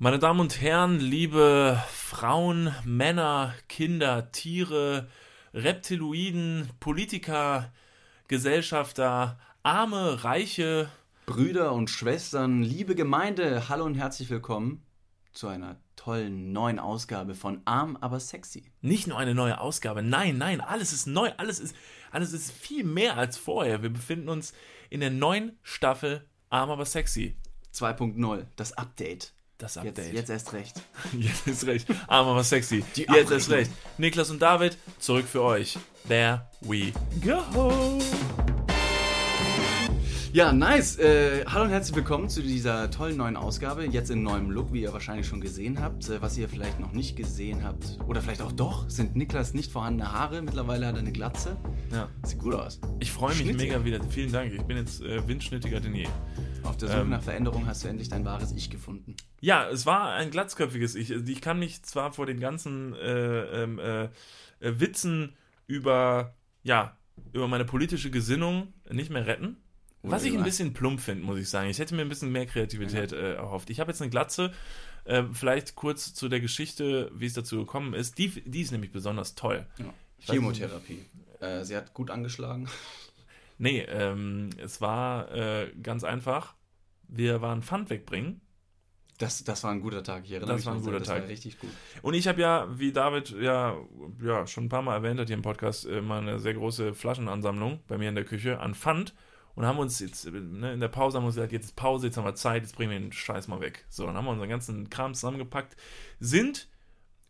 Meine Damen und Herren, liebe Frauen, Männer, Kinder, Tiere, Reptiloiden, Politiker, Gesellschafter, arme, reiche, Brüder und Schwestern, liebe Gemeinde, hallo und herzlich willkommen zu einer tollen neuen Ausgabe von Arm aber sexy. Nicht nur eine neue Ausgabe, nein, nein, alles ist neu, alles ist, alles ist viel mehr als vorher. Wir befinden uns in der neuen Staffel Arm aber sexy. 2.0, das Update. Das Update. Jetzt, jetzt erst recht. Jetzt ist recht. Arm aber sexy. Die Jetzt ist Abrechnung. recht. Niklas und David, zurück für euch. There we go. Ja, nice. Äh, hallo und herzlich willkommen zu dieser tollen neuen Ausgabe. Jetzt in neuem Look, wie ihr wahrscheinlich schon gesehen habt. Äh, was ihr vielleicht noch nicht gesehen habt, oder vielleicht auch doch, sind Niklas nicht vorhandene Haare. Mittlerweile hat er eine Glatze. Ja. Sieht gut aus. Ich freue mich mega wieder. Vielen Dank. Ich bin jetzt äh, windschnittiger denn je. Auf der Suche Ähm. nach Veränderung hast du endlich dein wahres Ich gefunden. Ja, es war ein glatzköpfiges Ich. Ich kann mich zwar vor den ganzen äh, ähm, äh, äh, Witzen über, ja, über meine politische Gesinnung nicht mehr retten. Was ich ein bisschen plump finde, muss ich sagen. Ich hätte mir ein bisschen mehr Kreativität äh, erhofft. Ich habe jetzt eine Glatze. Äh, vielleicht kurz zu der Geschichte, wie es dazu gekommen ist. Die, die ist nämlich besonders toll. Ja. Chemotherapie. Äh, sie hat gut angeschlagen. Nee, ähm, es war äh, ganz einfach. Wir waren Pfand wegbringen. Das, das war ein guter Tag. Ich erinnere Das mich war ein guter das Tag. War richtig gut. Und ich habe ja, wie David ja, ja schon ein paar Mal erwähnt hat hier im Podcast, äh, mal eine sehr große Flaschenansammlung bei mir in der Küche an Pfand. Und haben uns jetzt, ne, in der Pause haben wir uns gesagt, jetzt ist Pause, jetzt haben wir Zeit, jetzt bringen wir den Scheiß mal weg. So, dann haben wir unseren ganzen Kram zusammengepackt, sind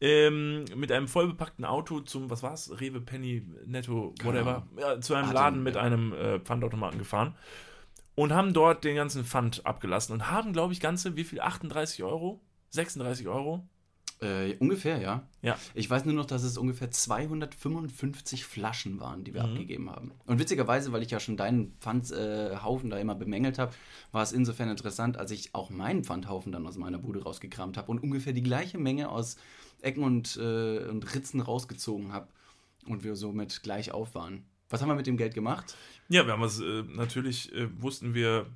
ähm, mit einem vollbepackten Auto zum, was war's, Rewe, Penny, Netto, whatever, Ahnung. ja, zu einem Laden mit einem äh, Pfandautomaten gefahren und haben dort den ganzen Pfand abgelassen und haben, glaube ich, ganze, wie viel, 38 Euro? 36 Euro? Äh, ungefähr, ja. Ja. Ich weiß nur noch, dass es ungefähr 255 Flaschen waren, die wir Mhm. abgegeben haben. Und witzigerweise, weil ich ja schon deinen Pfandhaufen da immer bemängelt habe, war es insofern interessant, als ich auch meinen Pfandhaufen dann aus meiner Bude rausgekramt habe und ungefähr die gleiche Menge aus Ecken und, äh, und Ritzen rausgezogen habe und wir somit gleich auf waren. Was haben wir mit dem Geld gemacht? Ja, wir haben was, äh, natürlich äh, wussten wir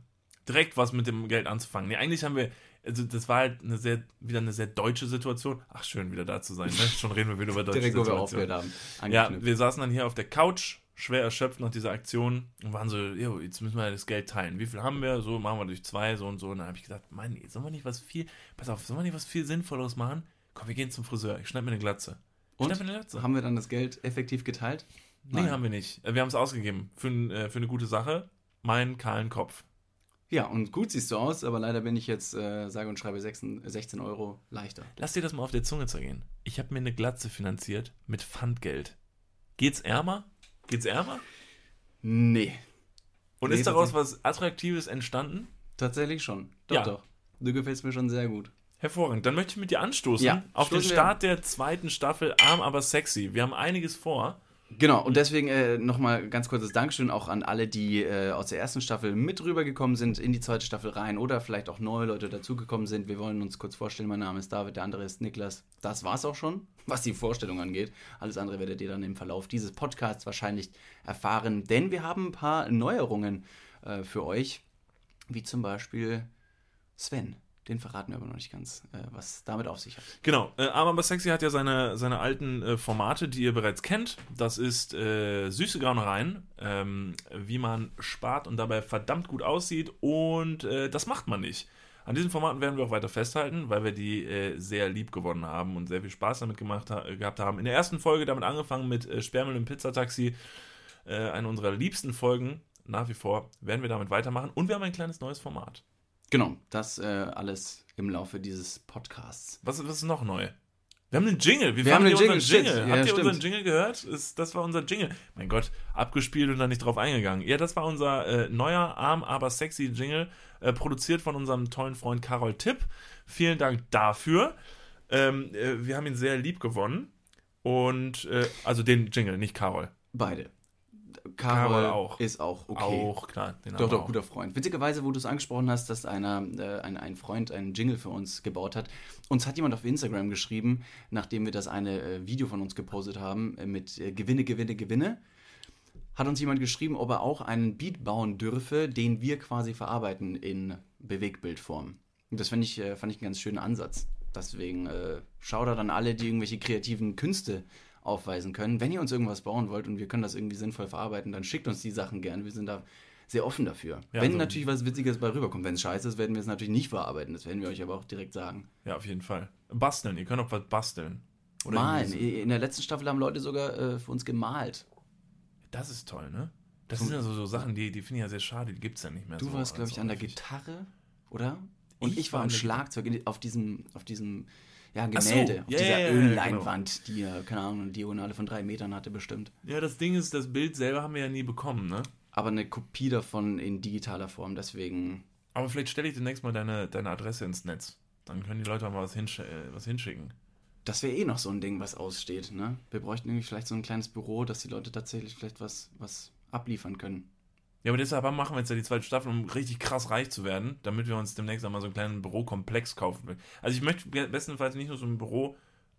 direkt was mit dem Geld anzufangen. Nee, eigentlich haben wir, also das war halt eine sehr, wieder eine sehr deutsche Situation. Ach, schön, wieder da zu sein, ne? Schon reden wir wieder über deutsche Direkt, wo wir haben. Ja, wir saßen dann hier auf der Couch, schwer erschöpft nach dieser Aktion und waren so, jo, jetzt müssen wir das Geld teilen. Wie viel haben wir? So, machen wir durch zwei, so und so. Und dann habe ich gesagt, Mann, sollen wir nicht was viel, pass auf, sollen wir nicht was viel Sinnvolleres machen? Komm, wir gehen zum Friseur. Ich schneide mir eine Glatze. Ich Und? mir eine Glatze. Haben wir dann das Geld effektiv geteilt? Nee, Nein. haben wir nicht. Wir haben es ausgegeben für, äh, für eine gute Sache. Meinen kahlen Kopf. Ja, und gut siehst du aus, aber leider bin ich jetzt, äh, sage und schreibe 16, 16 Euro leichter. Lass dir das mal auf der Zunge zergehen. Ich habe mir eine Glatze finanziert mit Pfandgeld. Geht's ärmer? Geht's ärmer? Nee, Und Nee, ist daraus was Attraktives entstanden? tatsächlich schon. Doch, Ja. doch. Du gefällst mir schon sehr gut. Hervorragend. Dann möchte ich mit dir anstoßen Ja, auf den Start der zweiten Staffel Arm aber sexy. Wir haben einiges vor. Genau, und deswegen äh, nochmal ganz kurzes Dankeschön auch an alle, die äh, aus der ersten Staffel mit rübergekommen sind in die zweite Staffel rein oder vielleicht auch neue Leute dazugekommen sind. Wir wollen uns kurz vorstellen. Mein Name ist David, der andere ist Niklas. Das war's auch schon, was die Vorstellung angeht. Alles andere werdet ihr dann im Verlauf dieses Podcasts wahrscheinlich erfahren, denn wir haben ein paar Neuerungen äh, für euch, wie zum Beispiel Sven. Den verraten wir aber noch nicht ganz, äh, was damit auf sich hat. Genau, äh, aber sexy hat ja seine, seine alten äh, Formate, die ihr bereits kennt. Das ist äh, süße Gaunereien, ähm, wie man spart und dabei verdammt gut aussieht. Und äh, das macht man nicht. An diesen Formaten werden wir auch weiter festhalten, weil wir die äh, sehr lieb gewonnen haben und sehr viel Spaß damit gemacht ha gehabt haben. In der ersten Folge damit angefangen mit äh, Sperrmüll im Pizzataxi, äh, eine unserer liebsten Folgen. Nach wie vor werden wir damit weitermachen. Und wir haben ein kleines neues Format. Genau, das äh, alles im Laufe dieses Podcasts. Was, was ist noch neu? Wir haben einen Jingle. Wie Wir haben einen Jingle, Jingle? Ja, Habt ihr stimmt. unseren Jingle gehört? Ist, das war unser Jingle. Mein Gott, abgespielt und dann nicht drauf eingegangen. Ja, das war unser äh, neuer, arm, aber sexy Jingle, äh, produziert von unserem tollen Freund Karol Tipp. Vielen Dank dafür. Ähm, äh, wir haben ihn sehr lieb gewonnen. Und, äh, also den Jingle, nicht Karol. Beide. Karol Karol auch. ist auch okay. Auch, klar. Doch, doch, auch. guter Freund. Witzigerweise, wo du es angesprochen hast, dass einer, äh, ein, ein Freund einen Jingle für uns gebaut hat. Uns hat jemand auf Instagram geschrieben, nachdem wir das eine äh, Video von uns gepostet haben, äh, mit äh, Gewinne, Gewinne, Gewinne. Hat uns jemand geschrieben, ob er auch einen Beat bauen dürfe, den wir quasi verarbeiten in Bewegtbildform. Und das fand ich, äh, fand ich einen ganz schönen Ansatz. Deswegen äh, Shoutout an alle, die irgendwelche kreativen Künste aufweisen können. Wenn ihr uns irgendwas bauen wollt und wir können das irgendwie sinnvoll verarbeiten, dann schickt uns die Sachen gern. Wir sind da sehr offen dafür. Ja, Wenn also- natürlich was Witziges bei rüberkommt. Wenn es scheiße ist, werden wir es natürlich nicht verarbeiten. Das werden wir euch aber auch direkt sagen. Ja, auf jeden Fall. Basteln, ihr könnt auch was basteln. Oder Malen. In der letzten Staffel haben Leute sogar äh, für uns gemalt. Das ist toll, ne? Das sind ja so, so Sachen, die, die finde ich ja sehr schade, die gibt es ja nicht mehr Du so. warst, glaube ich, an der. Gitarre, oder? Und Ich ich, war am Schlagzeug in, auf diesem, auf diesem ja, Ach so, Gemälde, auf ja, dieser ja, ja, ja, Ölleinwand, die, äh, keine Ahnung, eine Diagonale von drei Metern hatte bestimmt. Ja, das Ding ist, das Bild selber haben wir ja nie bekommen, ne? Aber eine Kopie davon in digitaler Form, deswegen. Aber vielleicht stelle ich demnächst mal deine, deine Adresse ins Netz. Dann können die Leute auch mal was, hinsch äh, was hinschicken. Das wäre eh noch so ein Ding, was aussteht, ne? Wir bräuchten irgendwie vielleicht so ein kleines Büro, dass die Leute tatsächlich vielleicht was, was abliefern können. Ja, aber deshalb machen wir jetzt ja die zweite Staffel, um richtig krass reich zu werden, damit wir uns demnächst einmal so einen kleinen Bürokomplex kaufen. Also ich möchte bestenfalls nicht nur so einen Büroraum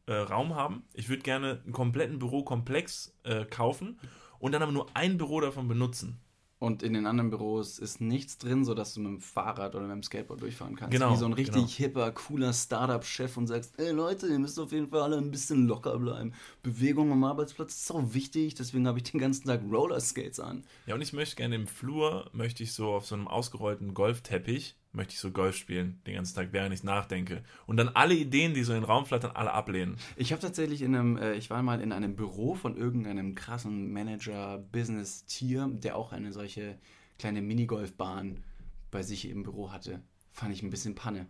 äh, haben. Ich würde gerne einen kompletten Bürokomplex äh, kaufen und dann aber nur ein Büro davon benutzen. Und in den anderen Büros ist nichts drin, sodass du mit dem Fahrrad oder mit dem Skateboard durchfahren kannst. Genau, Wie so ein richtig genau. hipper, cooler Startup-Chef und sagst, ey Leute, ihr müsst auf jeden Fall alle ein bisschen locker bleiben. Bewegung am Arbeitsplatz ist so wichtig, deswegen habe ich den ganzen Tag Rollerskates an. Ja, und ich möchte gerne im Flur, möchte ich so auf so einem ausgerollten Golfteppich, möchte ich so Golf spielen, den ganzen Tag, während ich nachdenke. Und dann alle Ideen, die so in den Raum flattern, alle ablehnen. Ich habe tatsächlich in einem, äh, ich war mal in einem Büro von irgendeinem krassen Manager-Business-Tier, der auch eine solche kleine Minigolfbahn bei sich im Büro hatte. Fand ich ein bisschen Panne.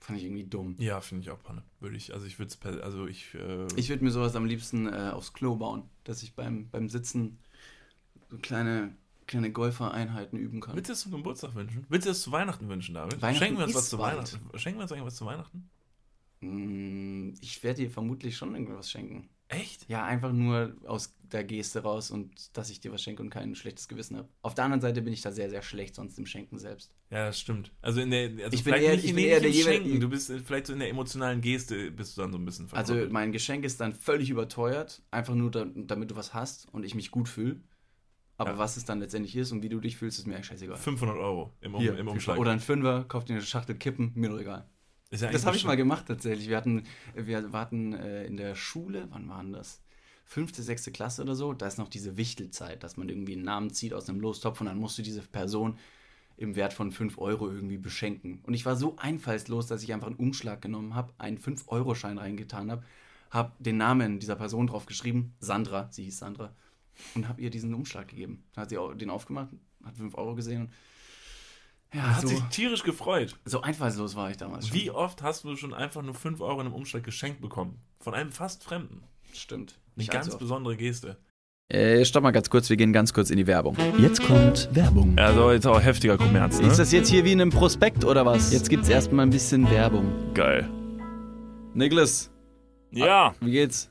Fand ich irgendwie dumm. Ja, finde ich auch Panne. Würde ich, also ich würde es, also ich, äh, Ich würde mir sowas am liebsten äh, aufs Klo bauen, dass ich beim, beim Sitzen so kleine, kleine Golfereinheiten üben kann. Willst du es zum Geburtstag wünschen? Willst du es zu Weihnachten wünschen, David? Weihnachten Schenken wir uns was zu bald. Weihnachten? Schenken wir uns irgendwas zu Weihnachten? Mm, Ich werde dir vermutlich schon irgendwas schenken. Echt? Ja, einfach nur aus der Geste raus und dass ich dir was schenke und kein schlechtes Gewissen habe. Auf der anderen Seite bin ich da sehr, sehr schlecht sonst im Schenken selbst. Ja, das stimmt. Also in der, also Ich bin eher- nicht, ich in- bin eher der Schenken. Du bist äh, vielleicht so in der emotionalen Geste, bist du dann so ein bisschen Also verkoppelt. mein Geschenk ist dann völlig überteuert, einfach nur da, damit du was hast und ich mich gut fühle. Aber Ja. was es dann letztendlich ist und wie du dich fühlst, ist mir eigentlich scheißegal. 500 Euro im, um, Hier, im Umschlag. Oder ein Fünfer, kauf dir eine Schachtel Kippen, mir doch egal. Ist ja Das habe ich mal gemacht tatsächlich. Wir hatten, wir hatten äh, in der Schule, wann waren das? Fünfte, sechste Klasse oder so, da ist noch diese Wichtelzeit, dass man irgendwie einen Namen zieht aus einem Lostopf und dann musst du diese Person im Wert von 5 Euro irgendwie beschenken. Und ich war so einfallslos, dass ich einfach einen Umschlag genommen habe, einen 5-Euro-Schein reingetan habe, habe den Namen dieser Person drauf geschrieben, Sandra, sie hieß Sandra, und habe ihr diesen Umschlag gegeben. Dann hat sie auch den aufgemacht, hat 5 Euro gesehen und ja, Hat so, sich tierisch gefreut. so einfallslos war ich damals schon. Wie oft hast du schon einfach nur 5 Euro in einem Umschlag geschenkt bekommen? Von einem fast Fremden. Stimmt. Eine Nicht ganz besondere Geste. Äh, stopp mal ganz kurz, wir gehen ganz kurz in die Werbung. Jetzt kommt Werbung. Also jetzt auch heftiger Kommerz, Ist das jetzt hier wie in einem Prospekt oder was? Jetzt gibt's erstmal ein bisschen Werbung. geil? Niklas, Ja, wie geht's?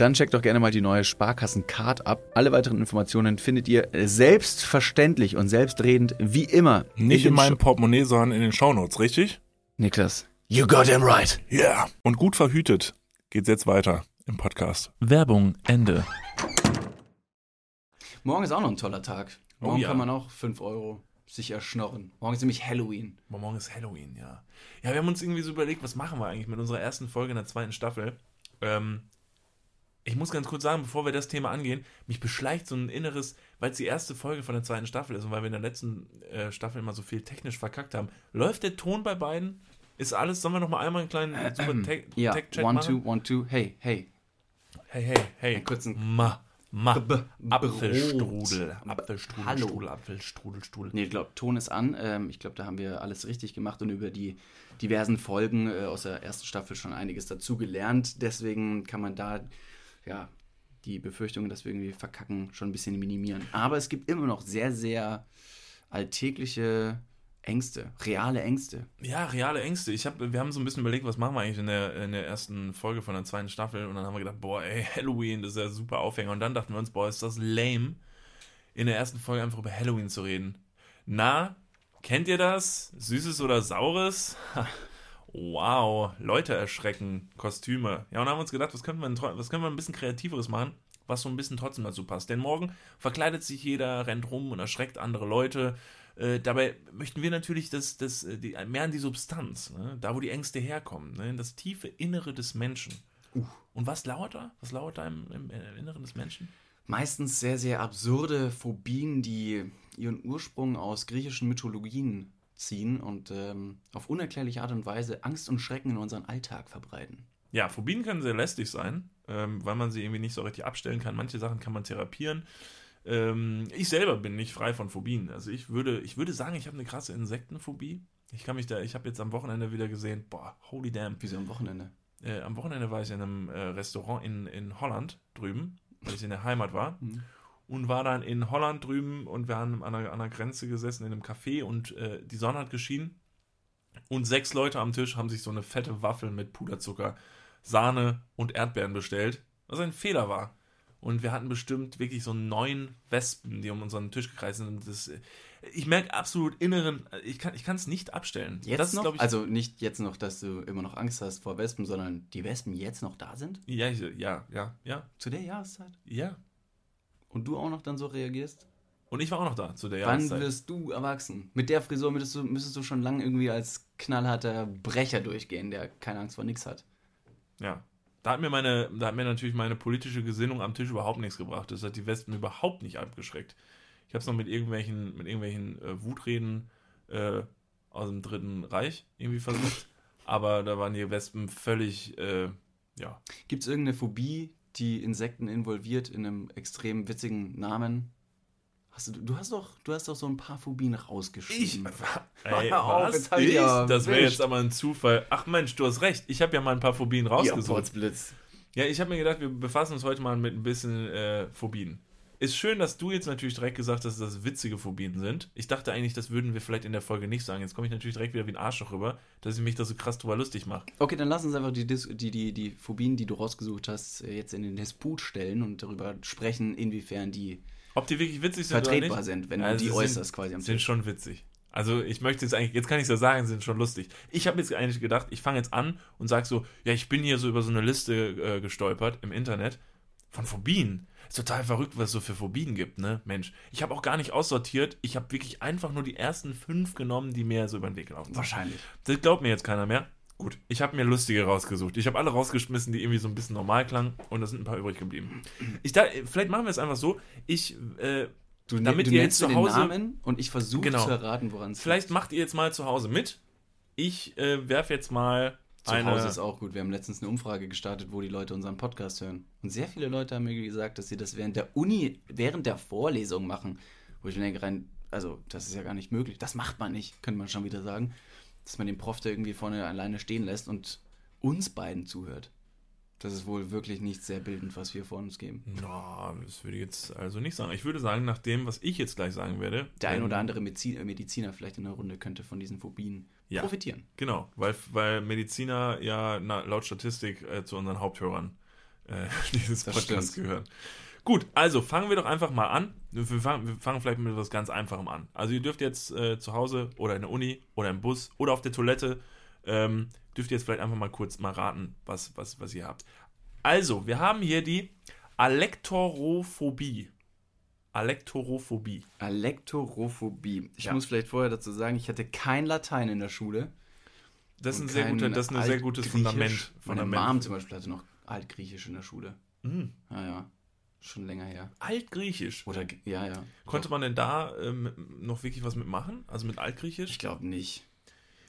dann checkt doch gerne mal die neue Sparkassen-Card ab. Alle weiteren Informationen findet ihr selbstverständlich und selbstredend wie immer. Nicht in den meinem Sh- Portemonnaie, sondern in den Shownotes, richtig? Niklas, you got him right. Ja. Yeah. Und gut verhütet geht's jetzt weiter im Podcast. Werbung, Ende. Morgen ist auch noch ein toller Tag. Morgen Oh ja. kann man auch 5 Euro sich erschnorren. Morgen ist nämlich Halloween. Aber morgen ist Halloween, ja. Ja, wir haben uns irgendwie so überlegt, was machen wir eigentlich mit unserer ersten Folge in der zweiten Staffel. Ähm, ich muss ganz kurz sagen, bevor wir das Thema angehen, mich beschleicht so ein inneres, weil es die erste Folge von der zweiten Staffel ist und weil wir in der letzten äh, Staffel immer so viel technisch verkackt haben. Läuft der Ton bei beiden? Ist alles, sollen wir noch mal einmal einen kleinen äh, super Tech- Ja, one, machen? two, one, two. Hey, hey. Hey, hey, hey. Einen kurzen- Ma, ma. B- Apfelstrudel. Apfelstrudel, Hallo. Strudel, Apfelstrudel, Strudel. Nee, ich glaube, Ton ist an. Ähm, ich glaube, da haben wir alles richtig gemacht und über die diversen Folgen äh, aus der ersten Staffel schon einiges dazu gelernt. Deswegen kann man da, ja, die Befürchtungen, dass wir irgendwie verkacken, schon ein bisschen minimieren. Aber es gibt immer noch sehr, sehr alltägliche Ängste, reale Ängste. Ja, reale Ängste. Ich hab, wir haben so ein bisschen überlegt, was machen wir eigentlich in der, in der ersten Folge von der zweiten Staffel. Und dann haben wir gedacht, boah, ey, Halloween, das ist ja super Aufhänger. Und dann dachten wir uns, boah, ist das lame, in der ersten Folge einfach über Halloween zu reden. Na, kennt ihr das? Süßes oder Saures? Wow, Leute erschrecken, Kostüme. Ja, und haben wir uns gedacht, was können wir, was können wir ein bisschen kreativeres machen, was so ein bisschen trotzdem dazu passt. Denn morgen verkleidet sich jeder, rennt rum und erschreckt andere Leute. Äh, dabei möchten wir natürlich das, das, äh, die, mehr an die Substanz, ne? da wo die Ängste herkommen, ne? in das tiefe Innere des Menschen. Und was lauert da? Was lauert da im, im, im Inneren des Menschen? Meistens sehr, sehr absurde Phobien, die ihren Ursprung aus griechischen Mythologien ziehen und ähm, auf unerklärliche Art und Weise Angst und Schrecken in unseren Alltag verbreiten. Ja, Phobien können sehr lästig sein, ähm, weil man sie irgendwie nicht so richtig abstellen kann. Manche Sachen kann man therapieren. Ähm, ich selber bin nicht frei von Phobien. Also ich würde, ich würde sagen, ich habe eine krasse Insektenphobie. Ich kann mich da, ich habe jetzt am Wochenende wieder gesehen, boah, holy damn. Wieso am Wochenende? Äh, am Wochenende war ich in einem äh, Restaurant in, in Holland drüben, weil ich in der Heimat war. Mhm. Und war dann in Holland drüben und wir haben an der, an der Grenze gesessen in einem Café und äh, die Sonne hat geschienen. Und sechs Leute am Tisch haben sich so eine fette Waffel mit Puderzucker, Sahne und Erdbeeren bestellt, was ein Fehler war. Und wir hatten bestimmt wirklich so neun Wespen, die um unseren Tisch gekreist sind. Das, äh, ich merke absolut inneren, ich kann es nicht abstellen. Jetzt das noch? ich, also nicht jetzt noch, dass du immer noch Angst hast vor Wespen, sondern die Wespen jetzt noch da sind? ja, ja, ja, ja, Zu der Jahreszeit? ja. Und du auch noch dann so reagierst? Und ich war auch noch da zu der Wann Jahreszeit. wirst du erwachsen? Mit der Frisur müsstest du, müsstest du schon lange irgendwie als knallharter Brecher durchgehen, der keine Angst vor nichts hat. Ja. Da hat mir meine, da hat mir natürlich meine politische Gesinnung am Tisch überhaupt nichts gebracht. Das hat die Wespen überhaupt nicht abgeschreckt. Ich habe es noch mit irgendwelchen, mit irgendwelchen äh, Wutreden äh, aus dem Dritten Reich irgendwie versucht. aber da waren die Wespen völlig, äh, ja. Gibt es irgendeine Phobie, die Insekten involviert in einem extrem witzigen Namen? Hast du, du, hast doch, du hast doch so ein paar Phobien rausgeschrieben. Ey, Hör auf, was? ich Ich? ja Das wäre jetzt aber ein Zufall. Ach Mensch, du hast recht. Ich habe ja mal ein paar Phobien ja, rausgesucht. Potzblitz. Ja, ich habe mir gedacht, wir befassen uns heute mal mit ein bisschen äh, Phobien. Ist schön, dass du jetzt natürlich direkt gesagt hast, dass das witzige Phobien sind. Ich dachte eigentlich, das würden wir vielleicht in der Folge nicht sagen. Jetzt komme ich natürlich direkt wieder wie ein Arschloch rüber, dass ich mich da so krass drüber lustig mache. Okay, dann lass uns einfach die, Dis die, die, die Phobien, die du rausgesucht hast, äh, jetzt in den Disput stellen und darüber sprechen, inwiefern die Ob die wirklich witzig sind oder vertretbar nicht? sind, wenn Also du die sind- äußerst quasi am Sind Tisch. schon witzig. Also ich möchte jetzt eigentlich, jetzt kann ich es ja sagen, sind schon lustig. Ich habe jetzt eigentlich gedacht, ich fange jetzt an und sage so, ja, ich bin hier so über so eine Liste äh, gestolpert im Internet von Phobien. Ist total verrückt, was es so für Phobien gibt, ne? Mensch. Ich habe auch gar nicht aussortiert. Ich habe wirklich einfach nur die ersten fünf genommen, die mir so über den Weg gelaufen sind. Wahrscheinlich. Das glaubt mir jetzt keiner mehr. Gut, ich habe mir lustige rausgesucht. Ich habe alle rausgeschmissen, die irgendwie so ein bisschen normal klangen und da sind ein paar übrig geblieben. Ich da, vielleicht machen wir es einfach so. Ich, äh, Du, Damit du ihr jetzt zu den Hause- Namen und ich versuche Genau. zu erraten, woran es vielleicht macht ihr jetzt mal zu Hause mit. Ich äh, werfe jetzt mal Zu eine. Hause ist auch gut. Wir haben letztens eine Umfrage gestartet, wo die Leute unseren Podcast hören. Und sehr viele Leute haben mir gesagt, dass sie das während der Uni, während der Vorlesung machen. Wo ich mir denke, rein, also das ist ja gar nicht möglich. Das macht man nicht, könnte man schon wieder sagen. Dass man den Prof da irgendwie vorne alleine stehen lässt und uns beiden zuhört. Das ist wohl wirklich nicht sehr bildend, was wir vor uns geben. Na, das würde ich jetzt also nicht sagen. Ich würde sagen, nach dem, was ich jetzt gleich sagen werde. Der ein oder andere äh, Mediziner vielleicht in der Runde könnte von diesen Phobien Ja. profitieren. Genau, weil, weil Mediziner ja na, laut Statistik äh, zu unseren Haupthörern äh, dieses Das Podcasts stimmt. gehören. Gut, also fangen wir doch einfach mal an. Wir fangen, wir fangen vielleicht mit etwas ganz Einfachem an. Also ihr dürft jetzt äh, zu Hause oder in der Uni oder im Bus oder auf der Toilette, ähm, dürft ihr jetzt vielleicht einfach mal kurz mal raten, was, was, was ihr habt. Also, wir haben hier die Alektorophobie. Alektorophobie. Alektorophobie. Ich Ja. muss vielleicht vorher dazu sagen, ich hatte kein Latein in der Schule. Das ist ein sehr, guter, das ist ein sehr gutes Altgriechisch. Fundament. Meine Fundament. Mom zum Beispiel hatte noch Altgriechisch in der Schule. Mhm. Ja, ja. Schon länger her. Altgriechisch. Oder, ja, ja. Konnte man denn da ähm, noch wirklich was mitmachen? Also mit Altgriechisch? Ich glaube nicht.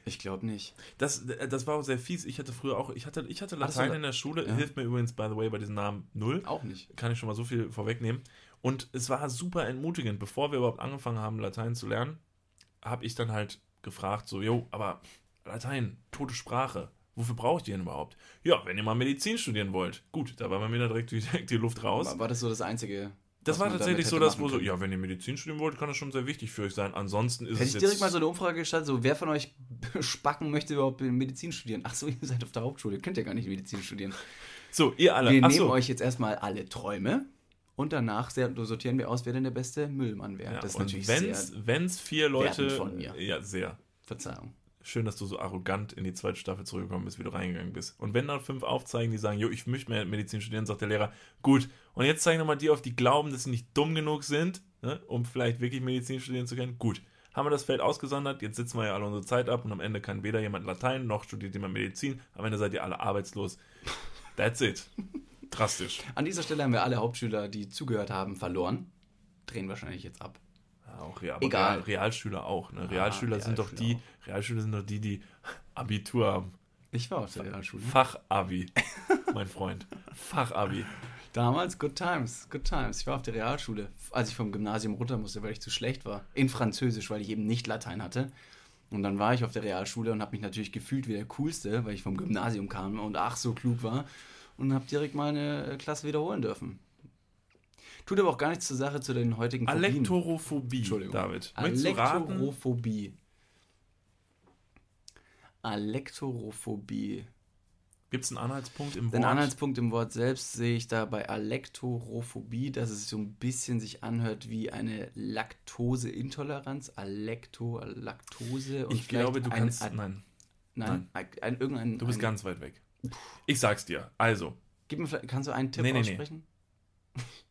Ich glaube nicht. Das, das war auch sehr fies. Ich hatte früher auch, ich hatte, ich hatte Latein La- in der Schule. Ja. Hilft mir übrigens, by the way, bei diesem Namen null. Auch nicht. Kann ich schon mal so viel vorwegnehmen. Und es war super entmutigend. Bevor wir überhaupt angefangen haben, Latein zu lernen, habe ich dann halt gefragt, so, jo, aber Latein, tote Sprache. Wofür brauche ich die denn überhaupt? Ja, wenn ihr mal Medizin studieren wollt. Gut, da war bei mir direkt die, direkt die Luft raus. War, war das so das Einzige? Das war tatsächlich so, hätte dass wo so, ja, wenn ihr Medizin studieren wollt, kann das schon sehr wichtig für euch sein. Ansonsten ist Hätte es ich jetzt... direkt mal so eine Umfrage gestartet, so wer von euch Spacken möchte überhaupt Medizin studieren? Ach so, ihr seid auf der Hauptschule, könnt ihr gar nicht Medizin studieren. so, ihr alle. Wir Ach nehmen so. euch jetzt erstmal alle Träume und danach sortieren wir aus, wer denn der beste Müllmann wäre. Ja, das ist und natürlich wenn's, sehr, wenn's vier Leute. von mir. Ja, sehr. Verzeihung. Schön, dass du so arrogant in die zweite Staffel zurückgekommen bist, wie du reingegangen bist. Und wenn dann fünf aufzeigen, die sagen, jo, ich möchte mehr Medizin studieren, sagt der Lehrer, gut. Und jetzt zeigen nochmal die auf, die glauben, dass sie nicht dumm genug sind, ne, um vielleicht wirklich Medizin studieren zu können. Gut. Haben wir das Feld ausgesondert, jetzt sitzen wir ja alle unsere Zeit ab und am Ende kann weder jemand Latein noch studiert jemand Medizin. Am Ende seid ihr alle arbeitslos. That's it. Drastisch. An dieser Stelle haben wir alle Hauptschüler, die zugehört haben, verloren. Drehen wahrscheinlich jetzt ab. Ja, auch Real, aber Egal. Real, Realschüler auch. Ne? Realschüler sind doch die, Realschüler Realschüler sind doch die, die Abitur haben. Ich war auf der Realschule. Fachabi, mein Freund. Fachabi. Damals Good Times, Good Times. Ich war auf der Realschule, als ich vom Gymnasium runter musste, weil ich zu schlecht war. In Französisch, weil ich eben nicht Latein hatte. Und dann war ich auf der Realschule und habe mich natürlich gefühlt wie der Coolste, weil ich vom Gymnasium kam und ach so klug war. Und habe direkt mal eine Klasse wiederholen dürfen. Tut aber auch gar nichts zur Sache zu den heutigen Phobien. Alektorophobie, Entschuldigung. David. Alektorophobie. Alektorophobie. Gibt es einen Anhaltspunkt im Wort? Den Anhaltspunkt im Wort selbst sehe ich da bei Alektorophobie, dass es so ein bisschen sich anhört wie eine Laktoseintoleranz. Alekto, Laktose. und ich glaube, du kannst. Ein, nein, nein, ein, ein, irgendein. du bist ganz weit weg. Ich sag's dir. Also, Gib mir, vielleicht- kannst du einen Tipp Nee, nee, nee. aussprechen?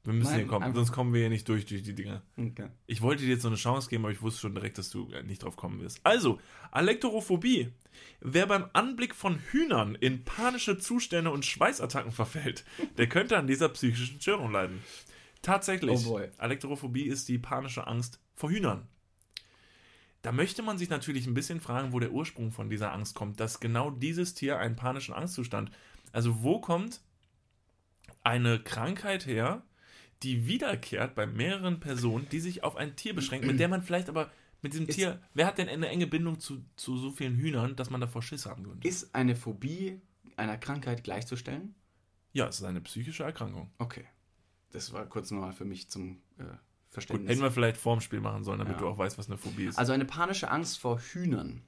Wir müssen Nein, hier kommen, sonst kommen wir hier nicht durch, durch die Dinger. Okay. Ich wollte dir jetzt so eine Chance geben, aber ich wusste schon direkt, dass du äh, nicht drauf kommen wirst. Also, Alektorophobie. Wer beim Anblick von Hühnern in panische Zustände und Schweißattacken verfällt, der könnte an dieser psychischen Störung leiden. Tatsächlich. Oh boy. Alektorophobie ist die panische Angst vor Hühnern. Da möchte man sich natürlich ein bisschen fragen, wo der Ursprung von dieser Angst kommt, dass genau dieses Tier einen panischen Angstzustand. Also, wo kommt eine Krankheit her, die wiederkehrt bei mehreren Personen, die sich auf ein Tier beschränkt, mit der man vielleicht aber mit diesem Ist- Tier, wer hat denn eine enge Bindung zu, zu so vielen Hühnern, dass man davor Schiss haben könnte? Ist eine Phobie einer Krankheit gleichzustellen? ja, es ist eine psychische Erkrankung. Okay. Das war kurz nochmal für mich zum äh, Gut, Verständnis. hätten wir vielleicht vorm Spiel machen sollen, damit Ja. du auch weißt, was eine Phobie ist. Also eine panische Angst vor Hühnern.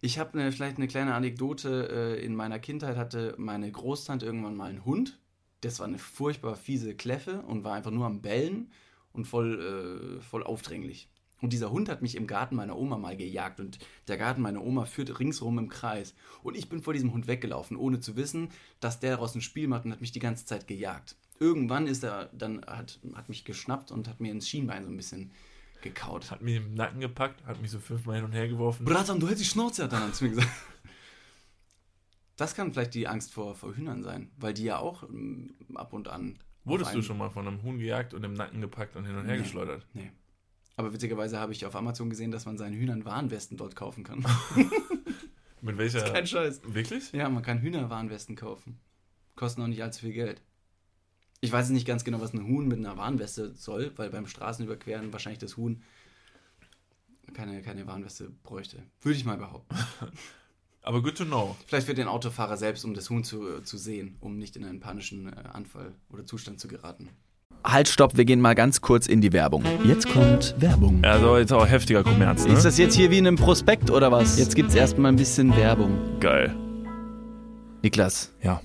Ich habe eine, vielleicht eine kleine Anekdote. Äh, in meiner Kindheit hatte meine Großtante irgendwann mal einen Hund. Das war eine furchtbar fiese Kläffe und war einfach nur am Bellen und voll, äh, voll aufdringlich. Und dieser Hund hat mich im Garten meiner Oma mal gejagt und der Garten meiner Oma führt ringsherum im Kreis. Und ich bin vor diesem Hund weggelaufen, ohne zu wissen, dass der daraus ein Spiel macht und hat mich die ganze Zeit gejagt. Irgendwann ist er dann, hat, hat mich geschnappt und hat mir ins Schienbein so ein bisschen gekaut. hat mich im Nacken gepackt, hat mich so fünfmal hin und her geworfen. Bratan, du hältst die Schnauze, hat er dann zu mir gesagt. Das kann vielleicht die Angst vor, vor Hühnern sein, weil die ja auch ähm, ab und an. Wurdest du schon mal von einem Huhn gejagt und im Nacken gepackt und hin und her Nee. geschleudert? Nee. Aber witzigerweise habe ich auf Amazon gesehen, dass man seinen Hühnern Warnwesten dort kaufen kann. Mit welcher. Kein Scheiß. Wirklich? Ja, man kann Hühnerwarnwesten kaufen. Kosten auch nicht allzu viel Geld. Ich weiß nicht ganz genau, was ein Huhn mit einer Warnweste soll, weil beim Straßenüberqueren wahrscheinlich das Huhn keine, keine Warnweste bräuchte. Würde ich mal behaupten. Aber good to know. Vielleicht für den Autofahrer selbst, um das Huhn zu, zu sehen, um nicht in einen panischen äh, Anfall oder Zustand zu geraten. Halt, stopp, wir gehen mal ganz kurz in die Werbung. Jetzt kommt Werbung. Also jetzt auch heftiger Kommerz, ne? Ist das jetzt hier wie in einem Prospekt oder was? Jetzt gibt's erstmal ein bisschen Werbung. geil? Niklas, Ja.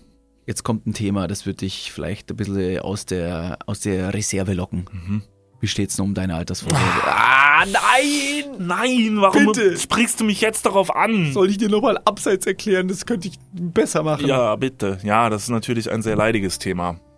jetzt kommt ein Thema, das wird dich vielleicht ein bisschen aus der, aus der Reserve locken. Wie steht's denn um deine Altersvorsorge? Ah, nein! Nein, warum Bitte. sprichst du mich jetzt darauf an? Soll ich dir nochmal abseits erklären? Das könnte ich besser machen. Ja, bitte. Ja, das ist natürlich ein sehr leidiges Thema.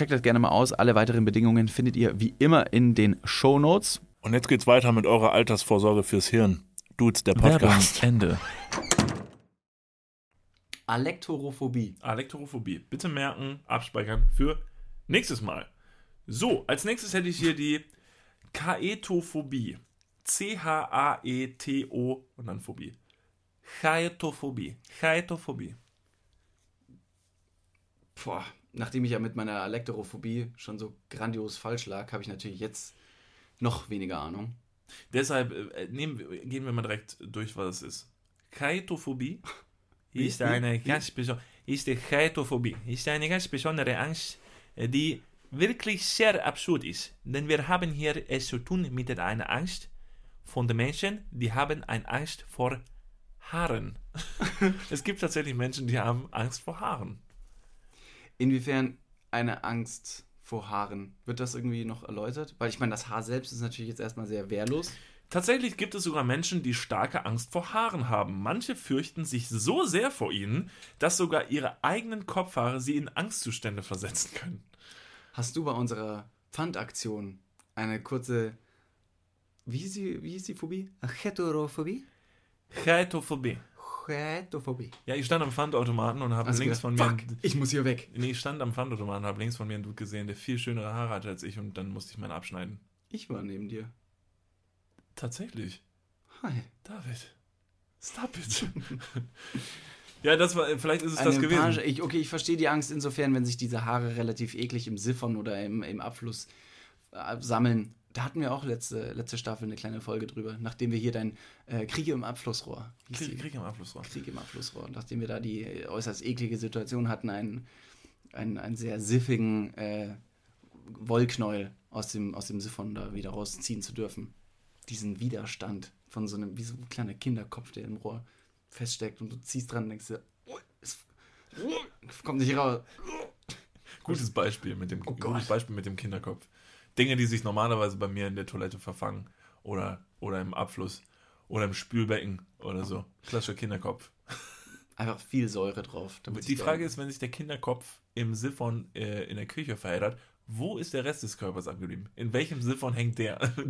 Checkt das gerne mal aus. Alle weiteren Bedingungen findet ihr wie immer in den Show Notes. Und jetzt geht's weiter mit eurer Altersvorsorge fürs Hirn. Dudes, der Podcast. Ende. Alektorophobie. Elektorophobie. Bitte merken, abspeichern für nächstes Mal. So, als nächstes hätte ich hier die Kaetophobie. C-H-A-E-T-O und dann Phobie. Chaetophobie. Chaetophobie. Boah, nachdem ich ja mit meiner Alektorophobie schon so grandios falsch lag, habe ich natürlich jetzt noch weniger Ahnung. Deshalb äh, nehmen, wir- gehen wir mal direkt durch, was es ist. Chaetophobie Wie- ist eine ganz besondere, ist ist eine ganz besondere Angst, äh, die wirklich sehr absurd ist. Denn wir haben hier es zu tun mit einer Angst von den Menschen, die haben eine Angst vor Haaren. es gibt tatsächlich Menschen, die haben Angst vor Haaren. Inwiefern eine Angst vor Haaren? Wird das irgendwie noch erläutert? Weil ich meine, das Haar selbst ist natürlich jetzt erstmal sehr wehrlos. Tatsächlich gibt es sogar Menschen, die starke Angst vor Haaren haben. Manche fürchten sich so sehr vor ihnen, dass sogar ihre eigenen Kopfhaare sie in Angstzustände versetzen können. Hast du bei unserer Pfandaktion eine kurze. Wie hieß die, wie hieß die Phobie? Heterophobie? Heterophobie. Ja, ich stand am Pfandautomaten und habe du links gedacht, von mir. fuck, ich muss hier weg. Nee, ich stand am Pfandautomaten und habe links von mir einen Dude gesehen, der viel schönere Haare hatte als ich und dann musste ich meine abschneiden. Ich war neben dir. Tatsächlich. Hi. David. Stop it. ja, das war, vielleicht ist es das Eine gewesen. Page, ich, okay, ich verstehe die Angst insofern, wenn sich diese Haare relativ eklig im Siphon oder im, im Abfluss äh, sammeln. Da hatten wir auch letzte, letzte Staffel eine kleine Folge drüber, nachdem wir hier dein äh, Krieg im Abflussrohr, Krieg. Krieg im Abflussrohr. Krieg im Abflussrohr, nachdem wir da die äußerst eklige Situation hatten, einen, einen, einen sehr siffigen äh, Wollknäuel aus dem, aus dem Siphon da wieder rausziehen zu dürfen. Diesen Widerstand von so einem, wie so ein kleiner Kinderkopf, der im Rohr feststeckt und du ziehst dran und denkst dir, oh, es kommt nicht raus. Gutes Beispiel mit dem, Oh gutes. Beispiel mit dem Kinderkopf. Dinge, die sich normalerweise bei mir in der Toilette verfangen oder, oder im Abfluss oder im Spülbecken oder so. Klassischer Kinderkopf. Einfach viel Säure drauf. Die Frage ist, wenn sich der Kinderkopf im Siphon äh, in der Küche verheddert, wo ist der Rest des Körpers abgeblieben? In welchem Siphon hängt der? Das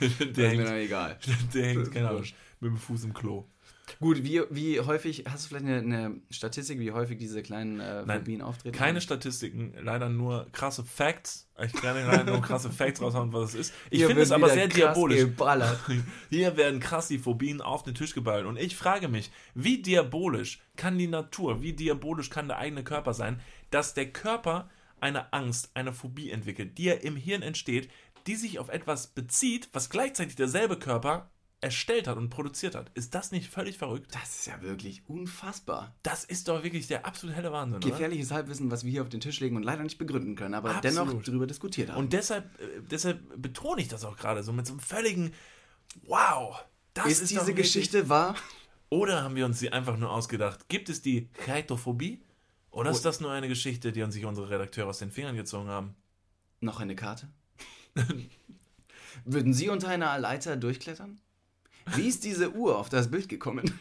der, ist mir hängt, dann egal. der hängt, keine Ahnung, mit dem Fuß im Klo. Gut, wie, wie häufig, hast du vielleicht eine, eine Statistik, wie häufig diese kleinen äh, Nein, Phobien auftreten? Keine Statistiken, leider nur krasse Facts. Ich kann leider nur krasse Facts raushauen, was es ist. Ich finde es aber sehr diabolisch. Geballert. Hier werden krass die Phobien auf den Tisch geballt. Und ich frage mich, wie diabolisch kann die Natur, wie diabolisch kann der eigene Körper sein, dass der Körper eine Angst, eine Phobie entwickelt, die ja im Hirn entsteht, die sich auf etwas bezieht, was gleichzeitig derselbe Körper erstellt hat und produziert hat. Ist das nicht völlig verrückt? Das ist ja wirklich unfassbar. Das ist doch wirklich der absolut helle Wahnsinn, oder? Gefährliches Halbwissen, was wir hier auf den Tisch legen und leider nicht begründen können, aber Absolut. dennoch darüber diskutiert haben. Und deshalb, äh, deshalb betone ich das auch gerade so mit so einem völligen Wow. Das ist, doch diese Geschichte wahr? Oder haben wir uns sie einfach nur ausgedacht? Gibt es die Chaetophobie? Oder ist das nur eine Geschichte, die uns sich unsere Redakteure aus den Fingern gezogen haben? Noch eine Karte? Würden Sie unter einer Leiter durchklettern? Wie ist diese Uhr auf das Bild gekommen?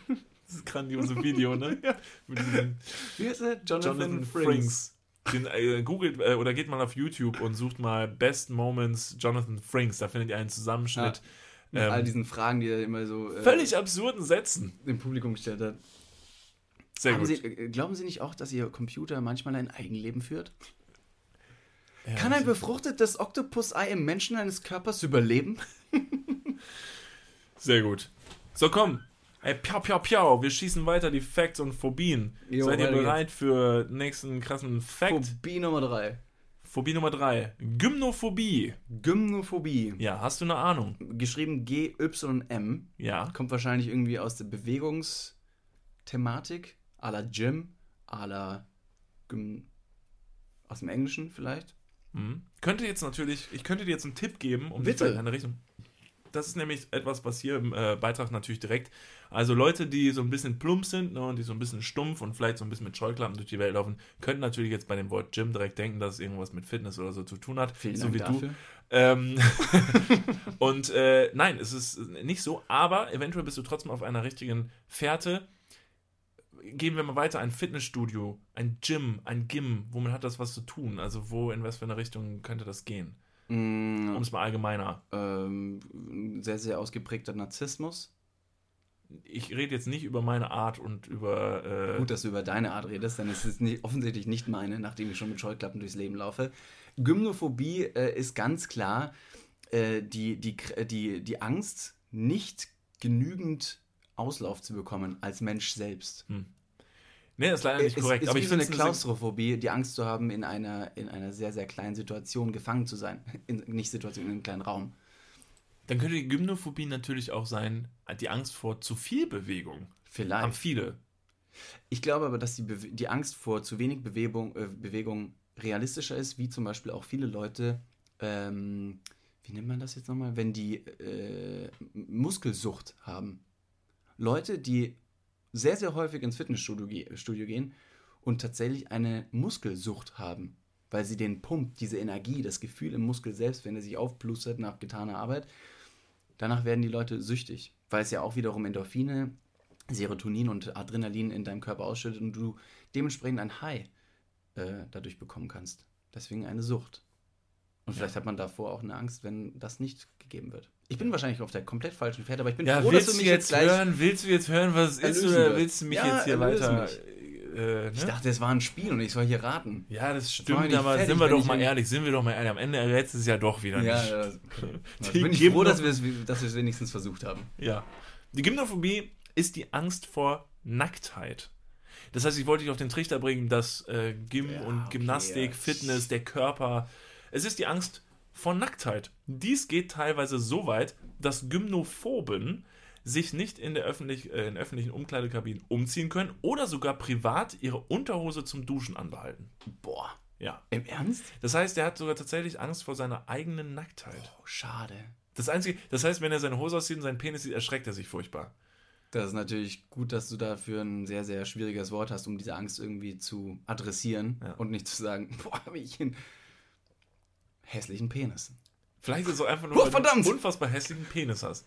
Das ist grandiose Video, ne? Diesem Wie heißt er? Jonathan, Jonathan Frings. Den, äh, googelt äh, oder geht mal auf YouTube und sucht mal Best Moments Jonathan Frings. Da findet ihr einen Zusammenschnitt. Mit Ähm, all diesen Fragen, die er immer so äh, Völlig absurden Sätzen. im Publikum gestellt hat. Sehr gut. Sie, äh, glauben Sie nicht auch, dass Ihr Computer manchmal ein Eigenleben führt? Ja, Kann ein befruchtetes Oktopus-Ei im Menschen eines Körpers überleben? Sehr gut. So, komm. Ey, piau, piau, piau. Wir schießen weiter die Facts und Phobien. Jo, Seid ihr bereit für nächsten krassen Fact? Phobie Nummer 3. Phobie Nummer 3. Gymnophobie. Gymnophobie. Ja, hast du eine Ahnung? Geschrieben G-Y-M. Ja. Kommt wahrscheinlich irgendwie aus der Bewegungsthematik. A la Gym. A la Gym. Aus dem Englischen vielleicht. Mhm. Könnte jetzt natürlich, ich könnte dir jetzt einen Tipp geben, um dich Bitte. vielleicht in eine Richtung. Das ist nämlich etwas, was hier im äh, Beitrag natürlich direkt. Also Leute, die so ein bisschen plump sind ne, und die so ein bisschen stumpf und vielleicht so ein bisschen mit Scheuklappen durch die Welt laufen, könnten natürlich jetzt bei dem Wort Gym direkt denken, dass es irgendwas mit Fitness oder so zu tun hat. Vielen so Dank wie dafür. du. Ähm, und äh, nein, es ist nicht so, aber eventuell bist du trotzdem auf einer richtigen Fährte. Gehen wir mal weiter, ein Fitnessstudio, ein Gym, ein Gym, womit hat das was zu tun? Also wo, in was für eine Richtung könnte das gehen? Mm, Um es mal allgemeiner. ähm, ein sehr, sehr ausgeprägter Narzissmus. Ich rede jetzt nicht über meine Art und über... Äh, Gut, dass du über deine Art redest, denn es ist nicht, offensichtlich nicht meine, nachdem ich schon mit Scheuklappen durchs Leben laufe. Gymnophobie äh, ist ganz klar äh, die, die, die, die Angst, nicht genügend Auslauf zu bekommen als Mensch selbst. Nee, das ist leider nicht es korrekt. ist aber wie ich so eine finde es eine Klaustrophobie, die Angst zu haben, in einer, in einer sehr, sehr kleinen Situation gefangen zu sein. In, nicht Situation, in einem kleinen Raum. Dann könnte die Gymnophobie natürlich auch sein, die Angst vor zu viel Bewegung. Haben Vielleicht. viele. Ich glaube aber, dass die, Bewe die Angst vor zu wenig Bewegung, äh, Bewegung realistischer ist, wie zum Beispiel auch viele Leute, ähm, wie nennt man das jetzt nochmal, wenn die äh, Muskelsucht haben. Leute, die sehr, sehr häufig ins Fitnessstudio ge Studio gehen und tatsächlich eine Muskelsucht haben, weil sie den Pump, diese Energie, das Gefühl im Muskel selbst, wenn er sich aufplustert nach getaner Arbeit, danach werden die Leute süchtig, weil es ja auch wiederum Endorphine, Serotonin und Adrenalin in deinem Körper ausschüttet und du dementsprechend ein High äh, dadurch bekommen kannst. Deswegen eine Sucht. Und vielleicht hat man davor auch eine Angst, wenn das nicht gegeben wird. Ich bin wahrscheinlich auf der komplett falschen Pferde, aber ich bin Ja, froh, dass willst du mich jetzt jetzt gleich... hören? Willst du jetzt hören, was es ist, oder wirst? willst du mich Ja, jetzt hier weiter? Äh, Ich ne? dachte, es war ein Spiel und ich soll hier raten. Ja, das stimmt, aber fertig, sind wir doch ich mal ehrlich, sind wir doch mal ehrlich. Am Ende errät es ja doch wieder Ja, nicht. ja. okay. Also Die bin ich froh, dass wir es wenigstens versucht haben. Ja. Die Gymnophobie ist die Angst vor Nacktheit. Das heißt, ich wollte dich auf den Trichter bringen, dass äh, Gym Ja, und okay, Gymnastik, ja. Fitness, der Körper Es ist die Angst vor Nacktheit. Dies geht teilweise so weit, dass Gymnophoben sich nicht in, der öffentlich, äh, in öffentlichen Umkleidekabinen umziehen können oder sogar privat ihre Unterhose zum Duschen anbehalten. Boah. Ja. Im Ernst? Das heißt, er hat sogar tatsächlich Angst vor seiner eigenen Nacktheit. Oh, schade. Das Einzige, das heißt, wenn er seine Hose auszieht und seinen Penis sieht, erschreckt er sich furchtbar. Das ist natürlich gut, dass du dafür ein sehr, sehr schwieriges Wort hast, um diese Angst irgendwie zu adressieren Ja. und nicht zu sagen, boah, habe ich einen hässlichen Penis. Vielleicht ist es auch einfach nur, Oh, weil du einen unfassbar hässlichen Penis hast.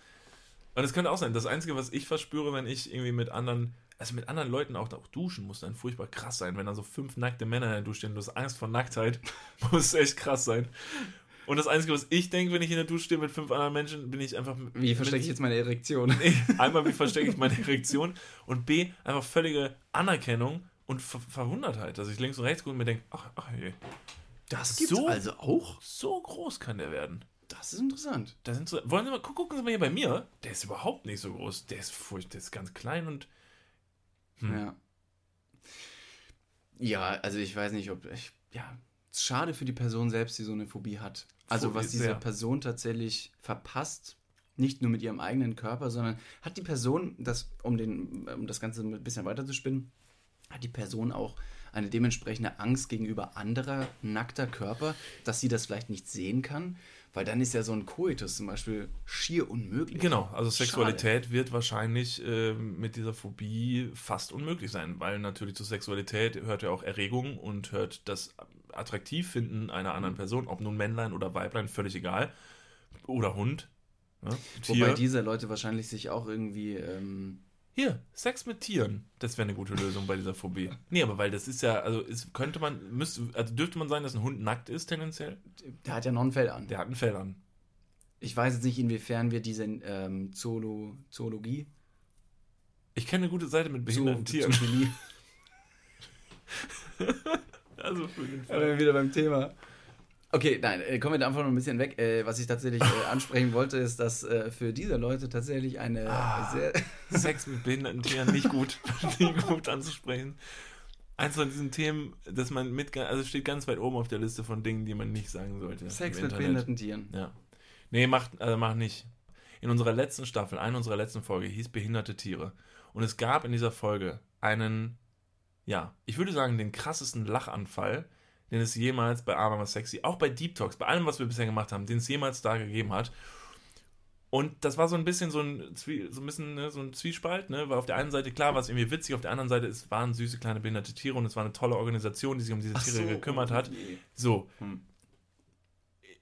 Und es könnte auch sein, das Einzige, was ich verspüre, wenn ich irgendwie mit anderen, also mit anderen Leuten auch, auch duschen muss, dann furchtbar krass sein. Wenn da so fünf nackte Männer in der Dusche stehen, du hast Angst vor Nacktheit, muss echt krass sein. Und das Einzige, was ich denke, wenn ich in der Dusche stehe mit fünf anderen Menschen, bin ich einfach. Wie verstecke ich jetzt meine Erektion? Einmal, wie verstecke ich meine Erektion? Und B, einfach völlige Anerkennung und Ver Verwundertheit, dass ich links und rechts gucke und mir denke, ach, ach je, Das gibt's also auch? so groß kann der werden. Das ist interessant. Da sind so, wollen Sie mal, gu- gucken Sie mal hier bei mir. Der ist überhaupt nicht so groß. Der ist furcht, der ist ganz klein und Hm. Ja. Ja, also ich weiß nicht, ob ich, ja, es ist schade für die Person selbst, die so eine Phobie hat. Also Phobie, was diese sehr. Person tatsächlich verpasst, nicht nur mit ihrem eigenen Körper, sondern hat die Person, das, um, den, um das Ganze ein bisschen weiter zu spinnen, hat die Person auch eine dementsprechende Angst gegenüber anderer nackter Körper, dass sie das vielleicht nicht sehen kann, weil dann ist ja so ein Koitus zum Beispiel schier unmöglich. genau, also Schade. Sexualität wird wahrscheinlich ähm, mit dieser Phobie fast unmöglich sein, weil natürlich zur Sexualität hört ja auch Erregung und hört das Attraktivfinden einer anderen Person, ob nun Männlein oder Weiblein, völlig egal. Oder Hund. Ne? Wobei diese Leute wahrscheinlich sich auch irgendwie ähm, Hier, Sex mit Tieren. Das wäre eine gute Lösung bei dieser Phobie. Nee, aber weil das ist ja, also ist, könnte man, müsste, also dürfte man sagen, dass ein Hund nackt ist tendenziell? Der hat ja noch ein Fell an. Der hat ein Fell an. Ich weiß jetzt nicht, inwiefern wir diese ähm, Zoolo, Zoologie, Ich kenne eine gute Seite mit behinderten Zo- Tieren. Also für den Aber wieder beim Thema. Okay, nein, äh, kommen wir da einfach noch ein bisschen weg. Äh, was ich tatsächlich äh, ansprechen wollte, ist, dass für diese Leute tatsächlich eine Ah. sehr. Sex mit behinderten Tieren nicht gut, nicht gut anzusprechen. Eins von diesen Themen, das man mit, also steht ganz weit oben auf der Liste von Dingen, die man nicht sagen sollte. Sex mit behinderten Tieren. Ja. Nee, macht, also macht nicht. In unserer letzten Staffel, einer unserer letzten Folge, hieß Behinderte Tiere. Und es gab in dieser Folge einen, ja, ich würde sagen, den krassesten Lachanfall, den es jemals bei Arm Sexy, auch bei Deep Talks, bei allem, was wir bisher gemacht haben, den es jemals da gegeben hat. Und das war so ein bisschen so ein, Zwie so ein, bisschen, ne, so ein Zwiespalt, ne? weil auf der einen Seite, klar, war es irgendwie witzig, auf der anderen Seite, es waren süße kleine behinderte Tiere und es war eine tolle Organisation, die sich um diese Tiere gekümmert hat. okay. So. Hm.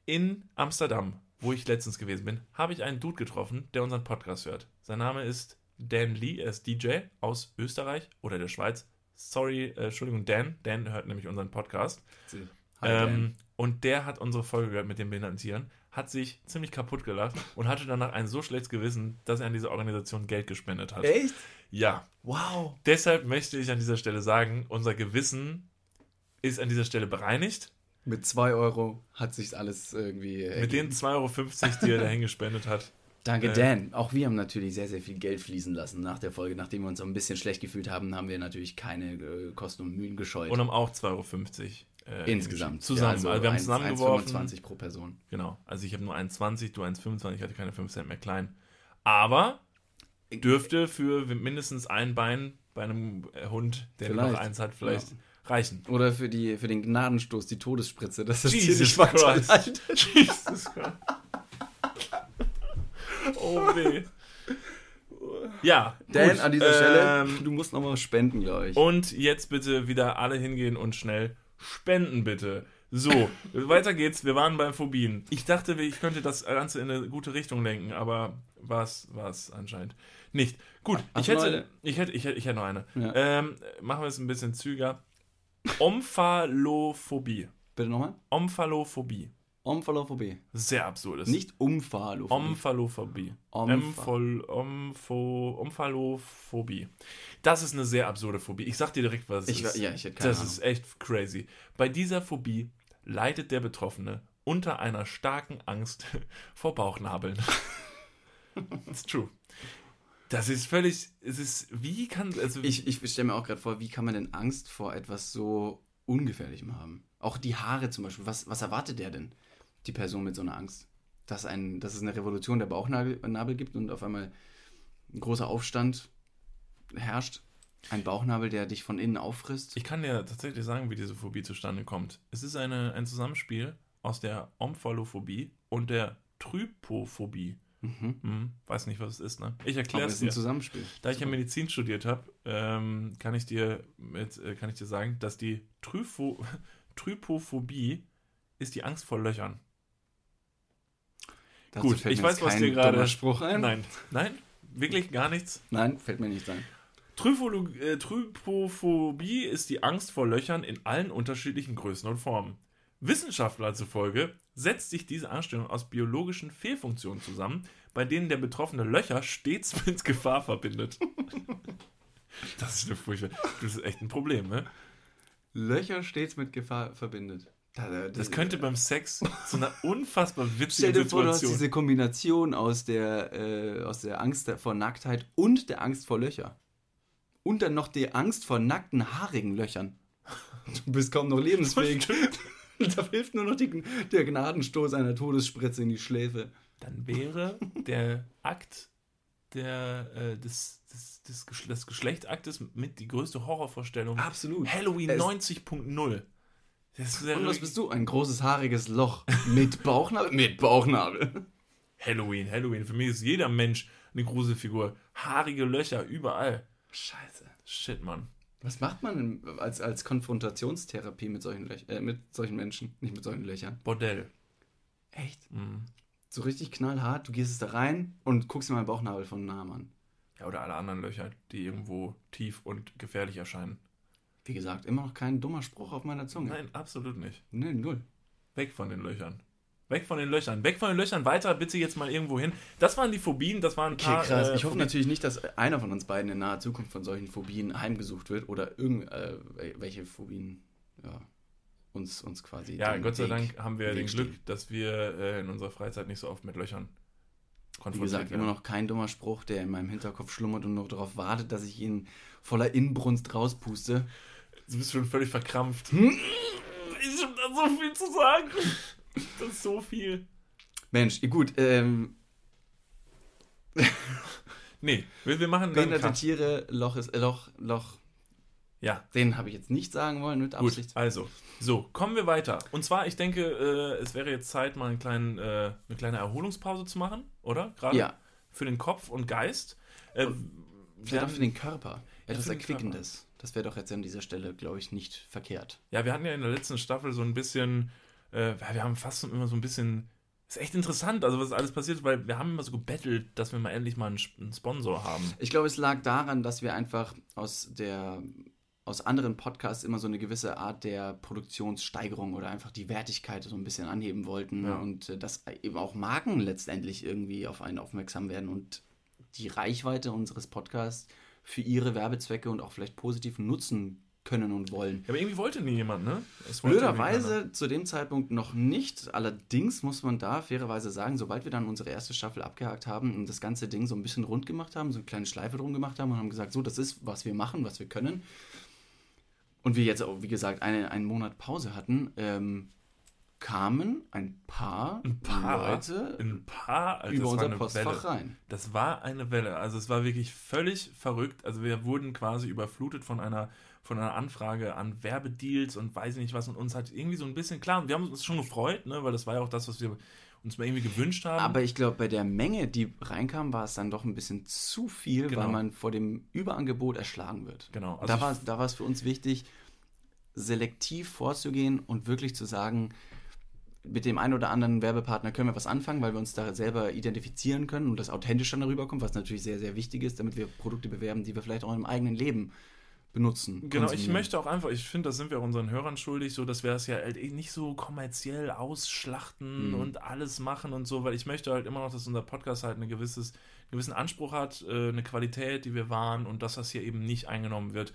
In Amsterdam, wo ich letztens gewesen bin, habe ich einen Dude getroffen, der unseren Podcast hört. Sein Name ist Dan Lee, er ist DJ aus Österreich oder der Schweiz. Sorry, äh, Entschuldigung, Dan. Dan hört nämlich unseren Podcast. Hi. Ähm, und der hat unsere Folge gehört mit den behinderten Tieren, hat sich ziemlich kaputt gelacht und hatte danach ein so schlechtes Gewissen, dass er an diese Organisation Geld gespendet hat. Echt? Ja. Wow. Deshalb möchte ich an dieser Stelle sagen, unser Gewissen ist an dieser Stelle bereinigt. Mit 2 Euro hat sich alles irgendwie. Mit den ergeben. 2,50 Euro, die er dahin gespendet hat. Danke, äh, Dan. Auch wir haben natürlich sehr, sehr viel Geld fließen lassen nach der Folge. Nachdem wir uns so ein bisschen schlecht gefühlt haben, haben wir natürlich keine äh, Kosten und Mühen gescheut. Und haben auch 2,50 Euro. Äh, Insgesamt. Zusammen. Ja, also wir haben 1 zusammengeworfen. 1,25 pro Person. Genau. Also ich habe nur 1,20, du 1,25, ich hatte keine 5 Cent mehr klein. Aber dürfte für mindestens ein Bein bei einem äh, Hund, der nur noch Vielleicht. eins hat, vielleicht Ja. reichen. Oder für, die, für den Gnadenstoß, die Todesspritze. Das ist Jesus ziemlich Christ. weiterleitet. Jesus Christ. Oh weh. Ja, Dan, gut, an dieser Stelle, ähm, du musst nochmal spenden, glaube ich. Und jetzt bitte wieder alle hingehen und schnell spenden, bitte. So, weiter geht's. Wir waren bei Phobien. Ich dachte, ich könnte das Ganze in eine gute Richtung lenken, aber was was anscheinend nicht. Gut, Hast ich hätte, ich hätte, ich hätte, ich hätte noch eine. Ja. Ähm, machen wir es ein bisschen zügiger. Omphalophobie. Bitte nochmal? Omphalophobie. Omphalophobie. Sehr absurdes. Nicht Umphalophobie. Omphalophobie. Omphal, Omphalophobie. Das ist eine sehr absurde Phobie. Ich sag dir direkt, was es Ich, ist. ja, ich hätte keine das Ahnung. ist echt crazy. Bei dieser Phobie leidet der Betroffene unter einer starken Angst vor Bauchnabeln. It's true. Das ist völlig, es ist, wie kann, also, ich ich stelle mir auch gerade vor, wie kann man denn Angst vor etwas so Ungefährlichem haben. Auch die Haare zum Beispiel. Was, was erwartet der denn, die Person mit so einer Angst? Dass, ein, dass es eine Revolution der Bauchnabel Nabel gibt und auf einmal ein großer Aufstand herrscht. Ein Bauchnabel, der dich von innen auffrisst. Ich kann dir tatsächlich sagen, wie diese Phobie zustande kommt. Es ist eine, ein Zusammenspiel aus der Omphalophobie und der Trypophobie. Mhm. Hm, weiß nicht, was es ist, ne? Ich erkläre es ist ein dir. Zusammenspiel. Da ich ja Medizin studiert habe, ähm, kann, ich dir mit, äh, kann ich dir sagen, dass die Trypho Trypophobie ist die Angst vor Löchern. Dazu Gut, ich weiß, was dir gerade- Spruch ein. Nein, nein, wirklich gar nichts. Nein, fällt mir nicht ein. Äh, Trypophobie ist die Angst vor Löchern in allen unterschiedlichen Größen und Formen. Wissenschaftler zufolge setzt sich diese Anstellung aus biologischen Fehlfunktionen zusammen, bei denen der Betroffene Löcher stets mit Gefahr verbindet. Das ist eine furchtbar. Das ist echt ein Problem, ne? Löcher stets mit Gefahr verbindet. Da- Das könnte beim Sex zu einer unfassbar Stell witzigen dir vor, du hast Situation. diese Kombination aus der, äh, aus der Angst vor Nacktheit und der Angst vor Löcher. Und dann noch die Angst vor nackten, haarigen Löchern. Du bist kaum noch lebensfähig. da hilft nur noch die, der Gnadenstoß einer Todesspritze in die Schläfe. Dann wäre der Akt der, äh, des, des, des, des Geschlechtsaktes mit die größte Horrorvorstellung. Absolut. Halloween Es- 90.0 Das wäre Und was bist du? Ein großes, haariges Loch. Mit Bauchnabel? Mit Bauchnabel. Halloween, Halloween. Für mich ist jeder Mensch eine Gruselfigur. Haarige Löcher überall. Scheiße. Shit, Mann. Was macht man denn als, als Konfrontationstherapie mit solchen, Löch äh, mit solchen Menschen? Nicht mit solchen Löchern. Bordell. Echt? Mhm. So richtig knallhart, du gehst es da rein und guckst dir mal den Bauchnabel von nahem an. Ja, oder alle anderen Löcher, die irgendwo tief und gefährlich erscheinen. Wie gesagt, immer noch kein dummer Spruch auf meiner Zunge. Nein, absolut nicht. Nee, null. Weg von den Löchern. Weg von den Löchern. Weg von den Löchern. Weiter bitte jetzt mal irgendwo hin. Das waren die Phobien. Das waren ein Okay, paar. krass. äh, ich hoffe Phobien. natürlich nicht, dass einer von uns beiden in naher Zukunft von solchen Phobien heimgesucht wird oder irgendwelche Phobien ja, uns, uns quasi. Ja, Gott sei Weg- Dank haben wir im den Weg Glück, stehen. dass wir äh, in unserer Freizeit nicht so oft mit Löchern Wie konfrontiert gesagt, werden. immer noch kein dummer Spruch, der in meinem Hinterkopf schlummert und nur darauf wartet, dass ich ihn voller Inbrunst rauspuste. Du bist schon völlig verkrampft. Hm? Ich hab da so viel zu sagen. Das ist so viel. Mensch, gut, ähm, Nee, wir, wir machen dann behinderte. Tiere, Loch ist, äh, Loch, Loch, Ja, den habe ich jetzt nicht sagen wollen mit gut. Absicht. Also, so, kommen wir weiter. Und zwar, ich denke, äh, es wäre jetzt Zeit, mal einen kleinen, äh, eine kleine Erholungspause zu machen, oder? Gerade Ja. für den Kopf und Geist. Äh, wir Vielleicht auch für den Körper. Etwas Erquickendes. Das wäre doch jetzt an dieser Stelle, glaube ich, nicht verkehrt. Ja, wir hatten ja in der letzten Staffel so ein bisschen, äh, wir haben fast immer so ein bisschen, ist echt interessant, also was alles passiert ist, weil wir haben immer so gebettelt, dass wir mal endlich mal einen, einen Sponsor haben. Ich glaube, es lag daran, dass wir einfach aus der aus anderen Podcasts immer so eine gewisse Art der Produktionssteigerung oder einfach die Wertigkeit so ein bisschen anheben wollten Ja. und äh, dass eben auch Marken letztendlich irgendwie auf einen aufmerksam werden und die Reichweite unseres Podcasts für ihre Werbezwecke und auch vielleicht positiv nutzen können und wollen. Ja, aber irgendwie wollte nie jemand, ne? Blöderweise zu dem Zeitpunkt noch nicht. Allerdings muss man da fairerweise sagen, sobald wir dann unsere erste Staffel abgehakt haben und das ganze Ding so ein bisschen rund gemacht haben, so eine kleine Schleife drum gemacht haben und haben gesagt, so, das ist, was wir machen, was wir können. Und wir jetzt auch, wie gesagt, eine, einen Monat Pause hatten, ähm, kamen ein paar, Ein paar, Leute ein paar, also über unser Postfach Welle. rein. Das war eine Welle. Also es war wirklich völlig verrückt. Also wir wurden quasi überflutet von einer, von einer Anfrage an Werbedeals und weiß ich nicht was und uns hat irgendwie so ein bisschen klar. Wir haben uns schon gefreut, ne, weil das war ja auch das, was wir uns mal irgendwie gewünscht haben. Aber ich glaube, bei der Menge, die reinkam, war es dann doch ein bisschen zu viel, Genau. weil man vor dem Überangebot erschlagen wird. Genau, also da war es für uns wichtig, selektiv vorzugehen und wirklich zu sagen, mit dem einen oder anderen Werbepartner können wir was anfangen, weil wir uns da selber identifizieren können und das authentisch dann darüber kommt, was natürlich sehr, sehr wichtig ist, damit wir Produkte bewerben, die wir vielleicht auch im eigenen Leben benutzen. Genau, ich möchte auch einfach, ich finde, das sind wir auch unseren Hörern schuldig, so dass wir das ja halt nicht so kommerziell ausschlachten Mhm. und alles machen und so, weil ich möchte halt immer noch, dass unser Podcast halt einen gewisses, gewissen Anspruch hat, äh, eine Qualität, die wir wahren und dass das hier eben nicht eingenommen wird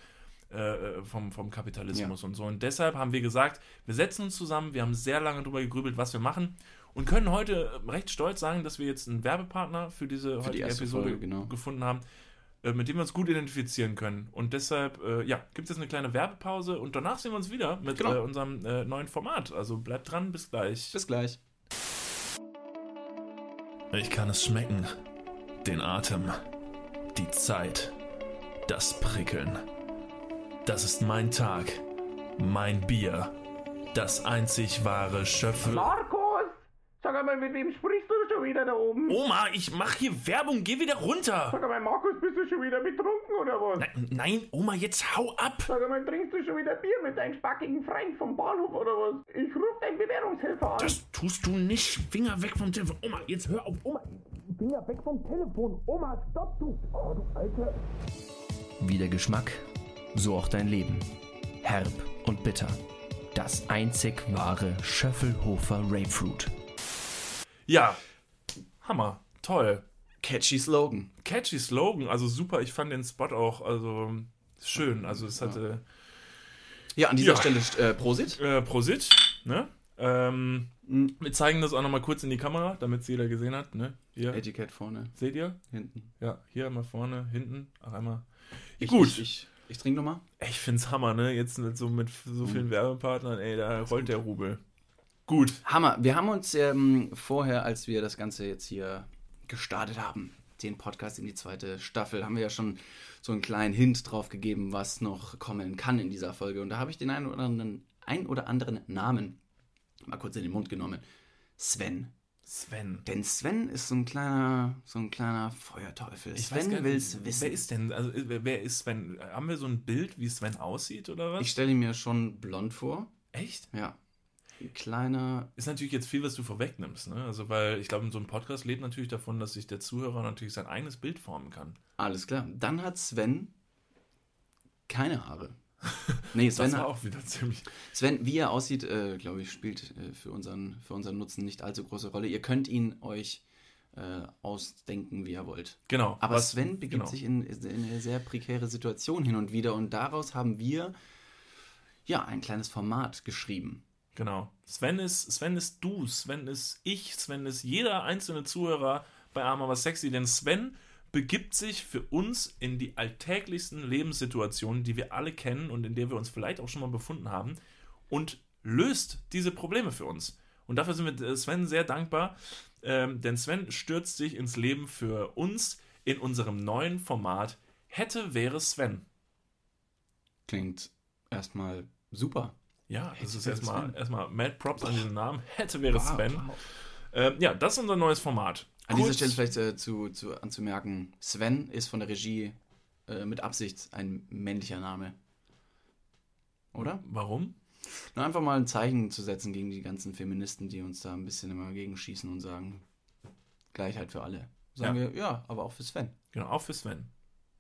äh, vom, vom Kapitalismus und so. Und deshalb haben wir gesagt, wir setzen uns zusammen, wir haben sehr lange darüber gegrübelt, was wir machen und können heute recht stolz sagen, dass wir jetzt einen Werbepartner für diese Für die heutige erste Episode Folge, genau. gefunden haben. äh, mit dem wir uns gut identifizieren können. Und deshalb, äh, ja, gibt es jetzt eine kleine Werbepause und danach sehen wir uns wieder mit Genau. äh, unserem äh, neuen Format. Also bleibt dran, bis gleich. Bis gleich. Ich kann es schmecken. Den Atem. Die Zeit. Das Prickeln. Das ist mein Tag. Mein Bier. Das einzig wahre Schöffel. Markus! Sag einmal, mit wem sprichst du schon wieder da oben? Oma, ich mach hier Werbung. Geh wieder runter. Sag einmal, Markus, bist du schon wieder betrunken oder was? Nein, nein, Oma, jetzt hau ab. Sag einmal, trinkst du schon wieder Bier mit deinem spackigen Freund vom Bahnhof oder was? Ich ruf deinen Bewährungshelfer an. Das tust du nicht. Finger weg vom Telefon. Oma, jetzt hör auf. Oma. Finger weg vom Telefon. Oma, stopp du. Oh, du Alter. Wie der Geschmack, so auch dein Leben. Herb und bitter. Das einzig wahre Schöffelhofer Grapefruit. Ja, Hammer. Toll. Catchy Slogan. Catchy Slogan. Also super. Ich fand den Spot auch also schön. Also es hatte Ja, an dieser Ja. Stelle äh, Prosit. äh, Prosit. Ne? Ähm, Mhm. wir zeigen das auch nochmal kurz in die Kamera, damit es jeder gesehen hat. Ne? Hier. Etikett vorne, Seht ihr? hinten. Ja, hier einmal vorne, hinten. Auch einmal. Ich, Gut. Ich, ich, ich trinke nochmal. Ich find's Hammer, ne? Jetzt mit so, mit so vielen Mhm. Werbepartnern, ey, da rollt der Rubel. Gut. Hammer. Wir haben uns ähm, vorher, als wir das Ganze jetzt hier gestartet haben, den Podcast in die zweite Staffel, haben wir ja schon so einen kleinen Hint drauf gegeben, was noch kommen kann in dieser Folge. Und da habe ich den einen oder anderen, ein oder anderen Namen mal kurz in den Mund genommen. Sven. Sven. Denn Sven ist so ein kleiner, so ein kleiner Feuerteufel. Ich Sven will es wissen. Wer ist denn, also wer wer ist Sven? Haben wir so ein Bild, wie Sven aussieht oder was? Ich stelle ihn mir schon blond vor. Echt? Ja. Ein kleiner. Ist natürlich jetzt viel, was du vorwegnimmst, ne? Also, weil ich glaube, so ein Podcast lebt natürlich davon, dass sich der Zuhörer natürlich sein eigenes Bild formen kann. Alles klar. Dann hat Sven keine Haare. Nee, Sven, Das war auch wieder ziemlich. Sven wie er aussieht, äh, glaube ich, spielt äh, für, unseren, für unseren Nutzen nicht allzu große Rolle. Ihr könnt ihn euch äh, ausdenken, wie ihr wollt. Genau. Aber was- Sven begibt genau. sich in, in eine sehr prekäre Situation hin und wieder und daraus haben wir ja ein kleines Format geschrieben. Genau. Sven ist, Sven ist du, Sven ist ich, Sven ist jeder einzelne Zuhörer bei Arm aber sexy, denn Sven begibt sich für uns in die alltäglichsten Lebenssituationen, die wir alle kennen und in der wir uns vielleicht auch schon mal befunden haben und löst diese Probleme für uns. Und dafür sind wir Sven sehr dankbar, ähm, denn Sven stürzt sich ins Leben für uns in unserem neuen Format Hätte wäre Sven. Klingt erstmal super. Ja, das ist erstmal, Sven. erstmal Mad Props an diesen Namen. Hätte wäre Wow, Sven. wow. Ähm, ja, das ist unser neues Format. An dieser Stelle vielleicht äh, zu, zu, anzumerken, Sven ist von der Regie äh, mit Absicht ein männlicher Name. Oder? Warum? Nur einfach mal ein Zeichen zu setzen gegen die ganzen Feministen, die uns da ein bisschen immer gegenschießen und sagen, Gleichheit für alle. Sagen Ja. wir, ja, aber auch für Sven. Genau, auch für Sven.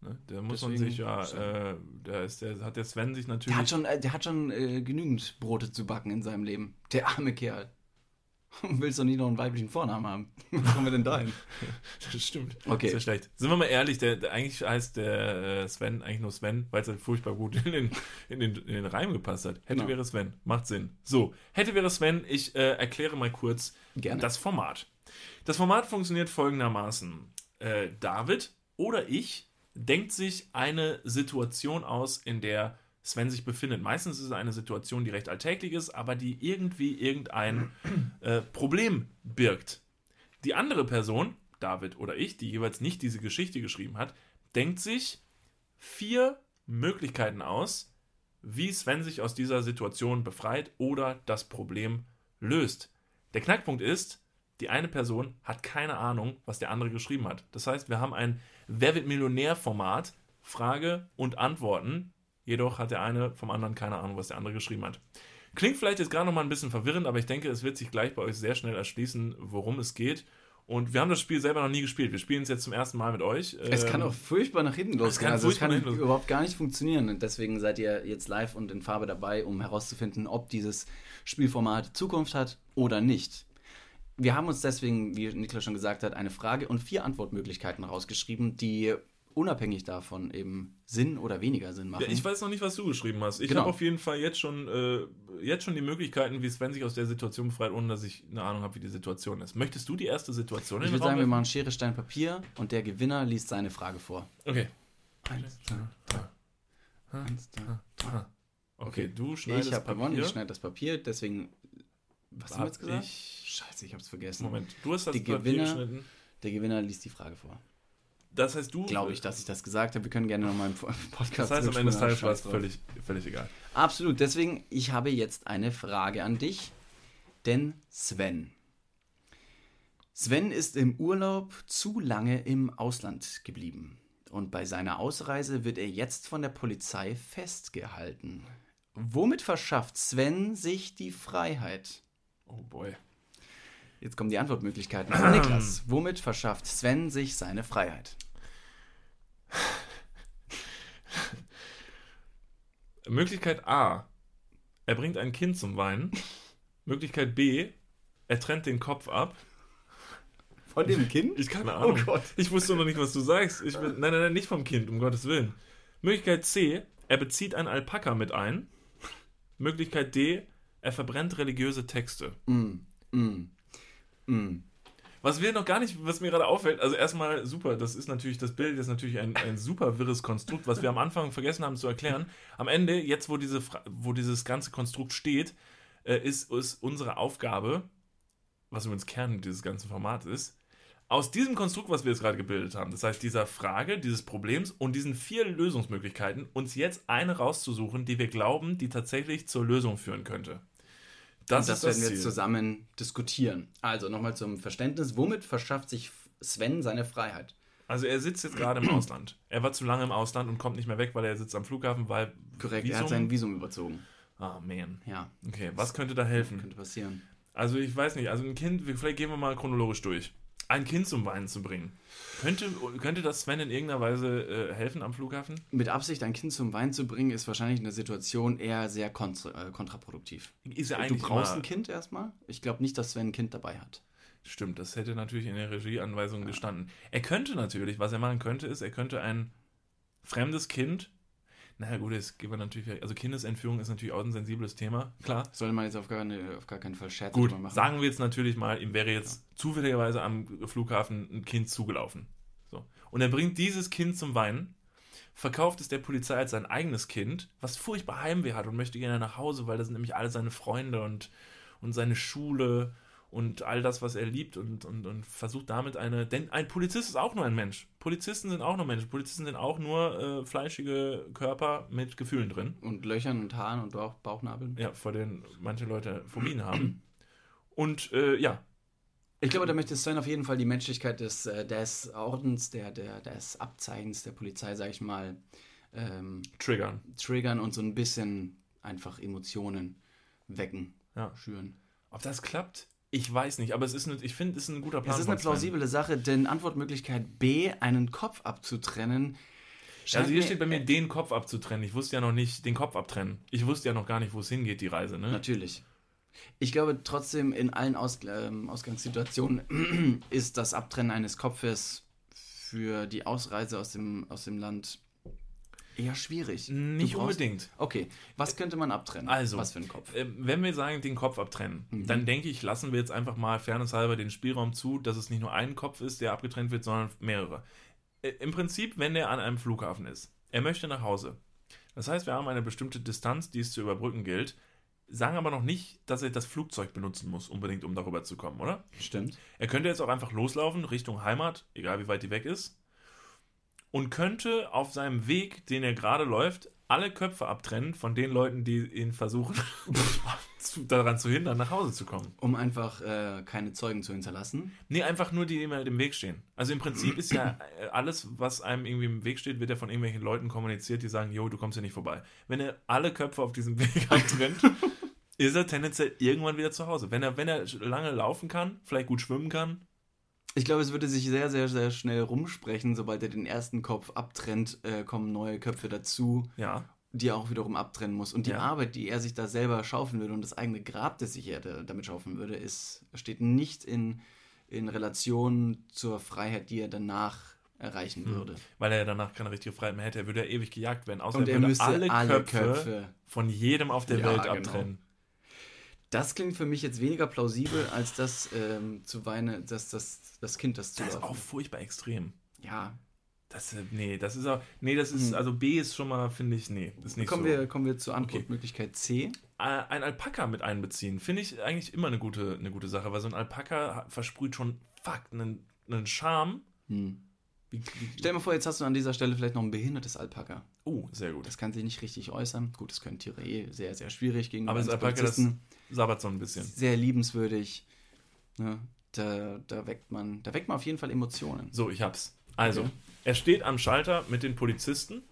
Ne? Der muss man Deswegen sich ja, äh, der, ist, der hat der Sven sich Der natürlich. hat schon, äh, der hat schon äh, genügend Brote zu backen in seinem Leben. Der arme Kerl. Willst du nicht noch einen weiblichen Vornamen haben? Wie kommen wir denn dahin? das stimmt. Okay. Ist ja schlecht. Sind wir mal ehrlich, der, der eigentlich heißt der äh, Sven eigentlich nur Sven, weil es halt furchtbar gut in den, in, den, in den Reim gepasst hat. Hätte Genau. wäre Sven. Macht Sinn. So, hätte wäre Sven. Ich äh, erkläre mal kurz Gerne. das Format. Das Format funktioniert folgendermaßen. Äh, David oder ich denkt sich eine Situation aus, in der Sven sich befindet. Meistens ist es eine Situation, die recht alltäglich ist, aber die irgendwie irgendein äh, Problem birgt. Die andere Person, David oder ich, die jeweils nicht diese Geschichte geschrieben hat, denkt sich vier Möglichkeiten aus, wie Sven sich aus dieser Situation befreit oder das Problem löst. Der Knackpunkt ist, die eine Person hat keine Ahnung, was der andere geschrieben hat. Das heißt, wir haben ein Wer wird Millionär-Format, Frage und Antworten. Jedoch hat der eine vom anderen keine Ahnung, was der andere geschrieben hat. Klingt vielleicht jetzt gerade noch mal ein bisschen verwirrend, aber ich denke, es wird sich gleich bei euch sehr schnell erschließen, worum es geht. Und wir haben das Spiel selber noch nie gespielt. Wir spielen es jetzt zum ersten Mal mit euch. Es kann Ähm, auch furchtbar nach hinten losgehen. kann also es kann überhaupt gar nicht funktionieren. Und deswegen seid ihr jetzt live und in Farbe dabei, um herauszufinden, ob dieses Spielformat Zukunft hat oder nicht. Wir haben uns deswegen, wie Niklas schon gesagt hat, eine Frage und vier Antwortmöglichkeiten rausgeschrieben, die unabhängig davon eben Sinn oder weniger Sinn machen. Ja, ich weiß noch nicht, was du geschrieben hast. Ich Genau. habe auf jeden Fall jetzt schon, äh, jetzt schon die Möglichkeiten, wie Sven sich aus der Situation befreit, ohne dass ich eine Ahnung habe, wie die Situation ist. Möchtest du die erste Situation Ich würde Raum sagen, wir machen Schere, Stein, Papier und der Gewinner liest seine Frage vor. Okay. Eins, zwei, drei. Eins, zwei, drei. Okay, du schneidest Ich habe gewonnen, Papier. ich schneide das Papier, deswegen. Was haben wir Hab jetzt gesagt? ich- Scheiße, ich hab's vergessen. Moment, du hast das Die Papier Gewinner- geschnitten. Der Gewinner liest die Frage vor. Das heißt, du. Glaube ich, dass ich das gesagt habe. Wir können gerne nochmal im Podcast Das heißt, am Ende des Tages war es völlig, völlig egal. Absolut. Deswegen, ich habe jetzt eine Frage an dich. Denn Sven. Sven ist im Urlaub zu lange im Ausland geblieben. Und bei seiner Ausreise wird er jetzt von der Polizei festgehalten. Womit verschafft Sven sich die Freiheit? Oh boy. Jetzt kommen die Antwortmöglichkeiten von Niklas. Womit verschafft Sven sich seine Freiheit? Möglichkeit A. Er bringt ein Kind zum Weinen. Möglichkeit B. Er trennt den Kopf ab. Von dem Kind? Ich keine Ahnung. Oh Gott. Ich wusste noch nicht, was du sagst. Ich bin, nein, nein, nein, nicht vom Kind, um Gottes Willen. Möglichkeit C. Er bezieht ein Alpaka mit ein. Möglichkeit D. Er verbrennt religiöse Texte. Mm, mm, mm. Was wir noch gar nicht, was mir gerade auffällt, also erstmal super, das ist natürlich, das Bild ist natürlich ein, ein super wirres Konstrukt, was wir am Anfang vergessen haben zu erklären. Am Ende, jetzt wo, diese, wo dieses ganze Konstrukt steht, äh, ist, ist unsere Aufgabe, was übrigens Kern dieses ganzen Formats ist, aus diesem Konstrukt, was wir jetzt gerade gebildet haben, das heißt dieser Frage, dieses Problems und diesen vier Lösungsmöglichkeiten, uns jetzt eine rauszusuchen, die wir glauben, die tatsächlich zur Lösung führen könnte. Das, Das, ist das werden wir zusammen diskutieren. Also nochmal zum Verständnis. Womit verschafft sich Sven seine Freiheit? Also er sitzt jetzt gerade im Ausland. Er war zu lange im Ausland und kommt nicht mehr weg, weil er sitzt am Flughafen, weil Korrekt, er hat Visum- sein Visum überzogen. Ah, man. Ja, Okay, was könnte da helfen? könnte passieren. Also ich weiß nicht, also ein Kind, vielleicht gehen wir mal chronologisch durch. Ein Kind zum Weinen zu bringen. Könnte, könnte das Sven in irgendeiner Weise äh, helfen am Flughafen? Mit Absicht ein Kind zum Wein zu bringen, ist wahrscheinlich in der Situation eher sehr kontra äh, kontraproduktiv. Ist ja Du eigentlich brauchst immer, ein Kind erstmal. Ich glaube nicht, dass Sven ein Kind dabei hat. Stimmt, das hätte natürlich in der Regieanweisung gestanden. Er könnte natürlich, was er machen könnte, ist, er könnte ein fremdes Kind. Naja, gut, gehen wir natürlich. Also, Kindesentführung ist natürlich auch ein sensibles Thema, klar. Sollte man jetzt auf gar, keine, auf gar keinen Fall Scherz Gut, machen. sagen wir jetzt natürlich mal, ihm wäre jetzt zufälligerweise am Flughafen ein Kind zugelaufen. So. Und er bringt dieses Kind zum Weinen, verkauft es der Polizei als sein eigenes Kind, was furchtbar Heimweh hat und möchte gerne nach Hause, weil das sind nämlich alle seine Freunde und, und seine Schule und all das, was er liebt und, und, und versucht damit eine. Denn ein Polizist ist auch nur ein Mensch. Polizisten sind auch nur Menschen. Polizisten sind auch nur äh, fleischige Körper mit Gefühlen drin. Und Löchern und Haaren und Bauch, Bauchnabeln. Ja, vor denen manche Leute Phobien haben. Und äh, ja, Ich glaube, da möchte Sven auf jeden Fall die Menschlichkeit des, äh, des Ordens, der, der, des Abzeichens der Polizei, sag ich mal, ähm, triggern. triggern und so ein bisschen einfach Emotionen wecken, Ja. schüren. Ob das klappt? Ich weiß nicht, aber es ist eine, ich finde, es ist ein guter Plan. Es ist eine plausible Sache, denn Antwortmöglichkeit B, einen Kopf abzutrennen, Also hier steht bei mir, den Kopf abzutrennen. Ich wusste ja noch nicht, den Kopf abtrennen. Ich wusste ja noch gar nicht, wo es hingeht, die Reise, ne? Natürlich. Ich glaube trotzdem, in allen Aus, ähm, Ausgangssituationen ist das Abtrennen eines Kopfes für die Ausreise aus dem, aus dem Land eher schwierig. Nicht unbedingt. Okay, was könnte man abtrennen? Also, was für ein Kopf? Ähm, wenn wir sagen, den Kopf abtrennen, Mhm. dann denke ich, lassen wir jetzt einfach mal fairnesshalber den Spielraum zu, dass es nicht nur ein Kopf ist, der abgetrennt wird, sondern mehrere. Äh, Im Prinzip, wenn der an einem Flughafen ist, er möchte nach Hause. Das heißt, wir haben eine bestimmte Distanz, die es zu überbrücken gilt, sagen aber noch nicht, dass er das Flugzeug benutzen muss, unbedingt, um darüber zu kommen, oder? Stimmt. Er könnte jetzt auch einfach loslaufen Richtung Heimat, egal wie weit die weg ist, und könnte auf seinem Weg, den er gerade läuft, alle Köpfe abtrennen von den Leuten, die ihn versuchen, daran zu hindern, nach Hause zu kommen. Um einfach äh, keine Zeugen zu hinterlassen. Nee, einfach nur die, die ihm halt im Weg stehen. Also im Prinzip ist ja äh, alles, was einem irgendwie im Weg steht, wird ja von irgendwelchen Leuten kommuniziert, die sagen, jo, du kommst hier nicht vorbei. Wenn er alle Köpfe auf diesem Weg abtrennt, ist er tendenziell irgendwann wieder zu Hause. Wenn er, wenn er lange laufen kann, vielleicht gut schwimmen kann, Ich glaube, es würde sich sehr, sehr, sehr schnell rumsprechen, sobald er den ersten Kopf abtrennt, äh, kommen neue Köpfe dazu, ja, die er auch wiederum abtrennen muss. Und die Ja. Arbeit, die er sich da selber schaufeln würde und das eigene Grab, das sich er da- damit schaufeln würde, ist, steht nicht in, in Relation zur Freiheit, die er danach erreichen Hm. würde. weil er ja danach keine richtige Freiheit mehr hätte. Er würde ja ewig gejagt werden. Außer Und er er würde müsste alle, alle Köpfe, Köpfe von jedem auf der Ja, Welt genau. Das klingt für mich jetzt weniger plausibel, als das ähm, zu weinen, dass das, das Kind das Das ist auch furchtbar extrem. Ja, Das, äh, nee, das ist auch, nee, das ist, also B ist schon mal, finde ich, nee, ist nicht Kommen, so. wir, kommen wir zur Antwortmöglichkeit C. Äh, ein Alpaka mit einbeziehen, finde ich eigentlich immer eine gute, eine gute Sache, weil so ein Alpaka versprüht schon, fuck, einen, einen Charme. Hm. Wie, wie, Stell dir mal vor, jetzt hast du an dieser Stelle vielleicht noch ein behindertes Alpaka. oh, sehr gut. Das kann sich nicht richtig äußern. Gut, das können Tiere eh sehr, sehr schwierig gegenüber Aber das Alpaka, das sabbert so ein bisschen. Sehr liebenswürdig. Ne? Da, da, weckt man, da weckt man auf jeden Fall Emotionen. So, ich hab's. Also, Okay. er steht am Schalter mit den Polizisten.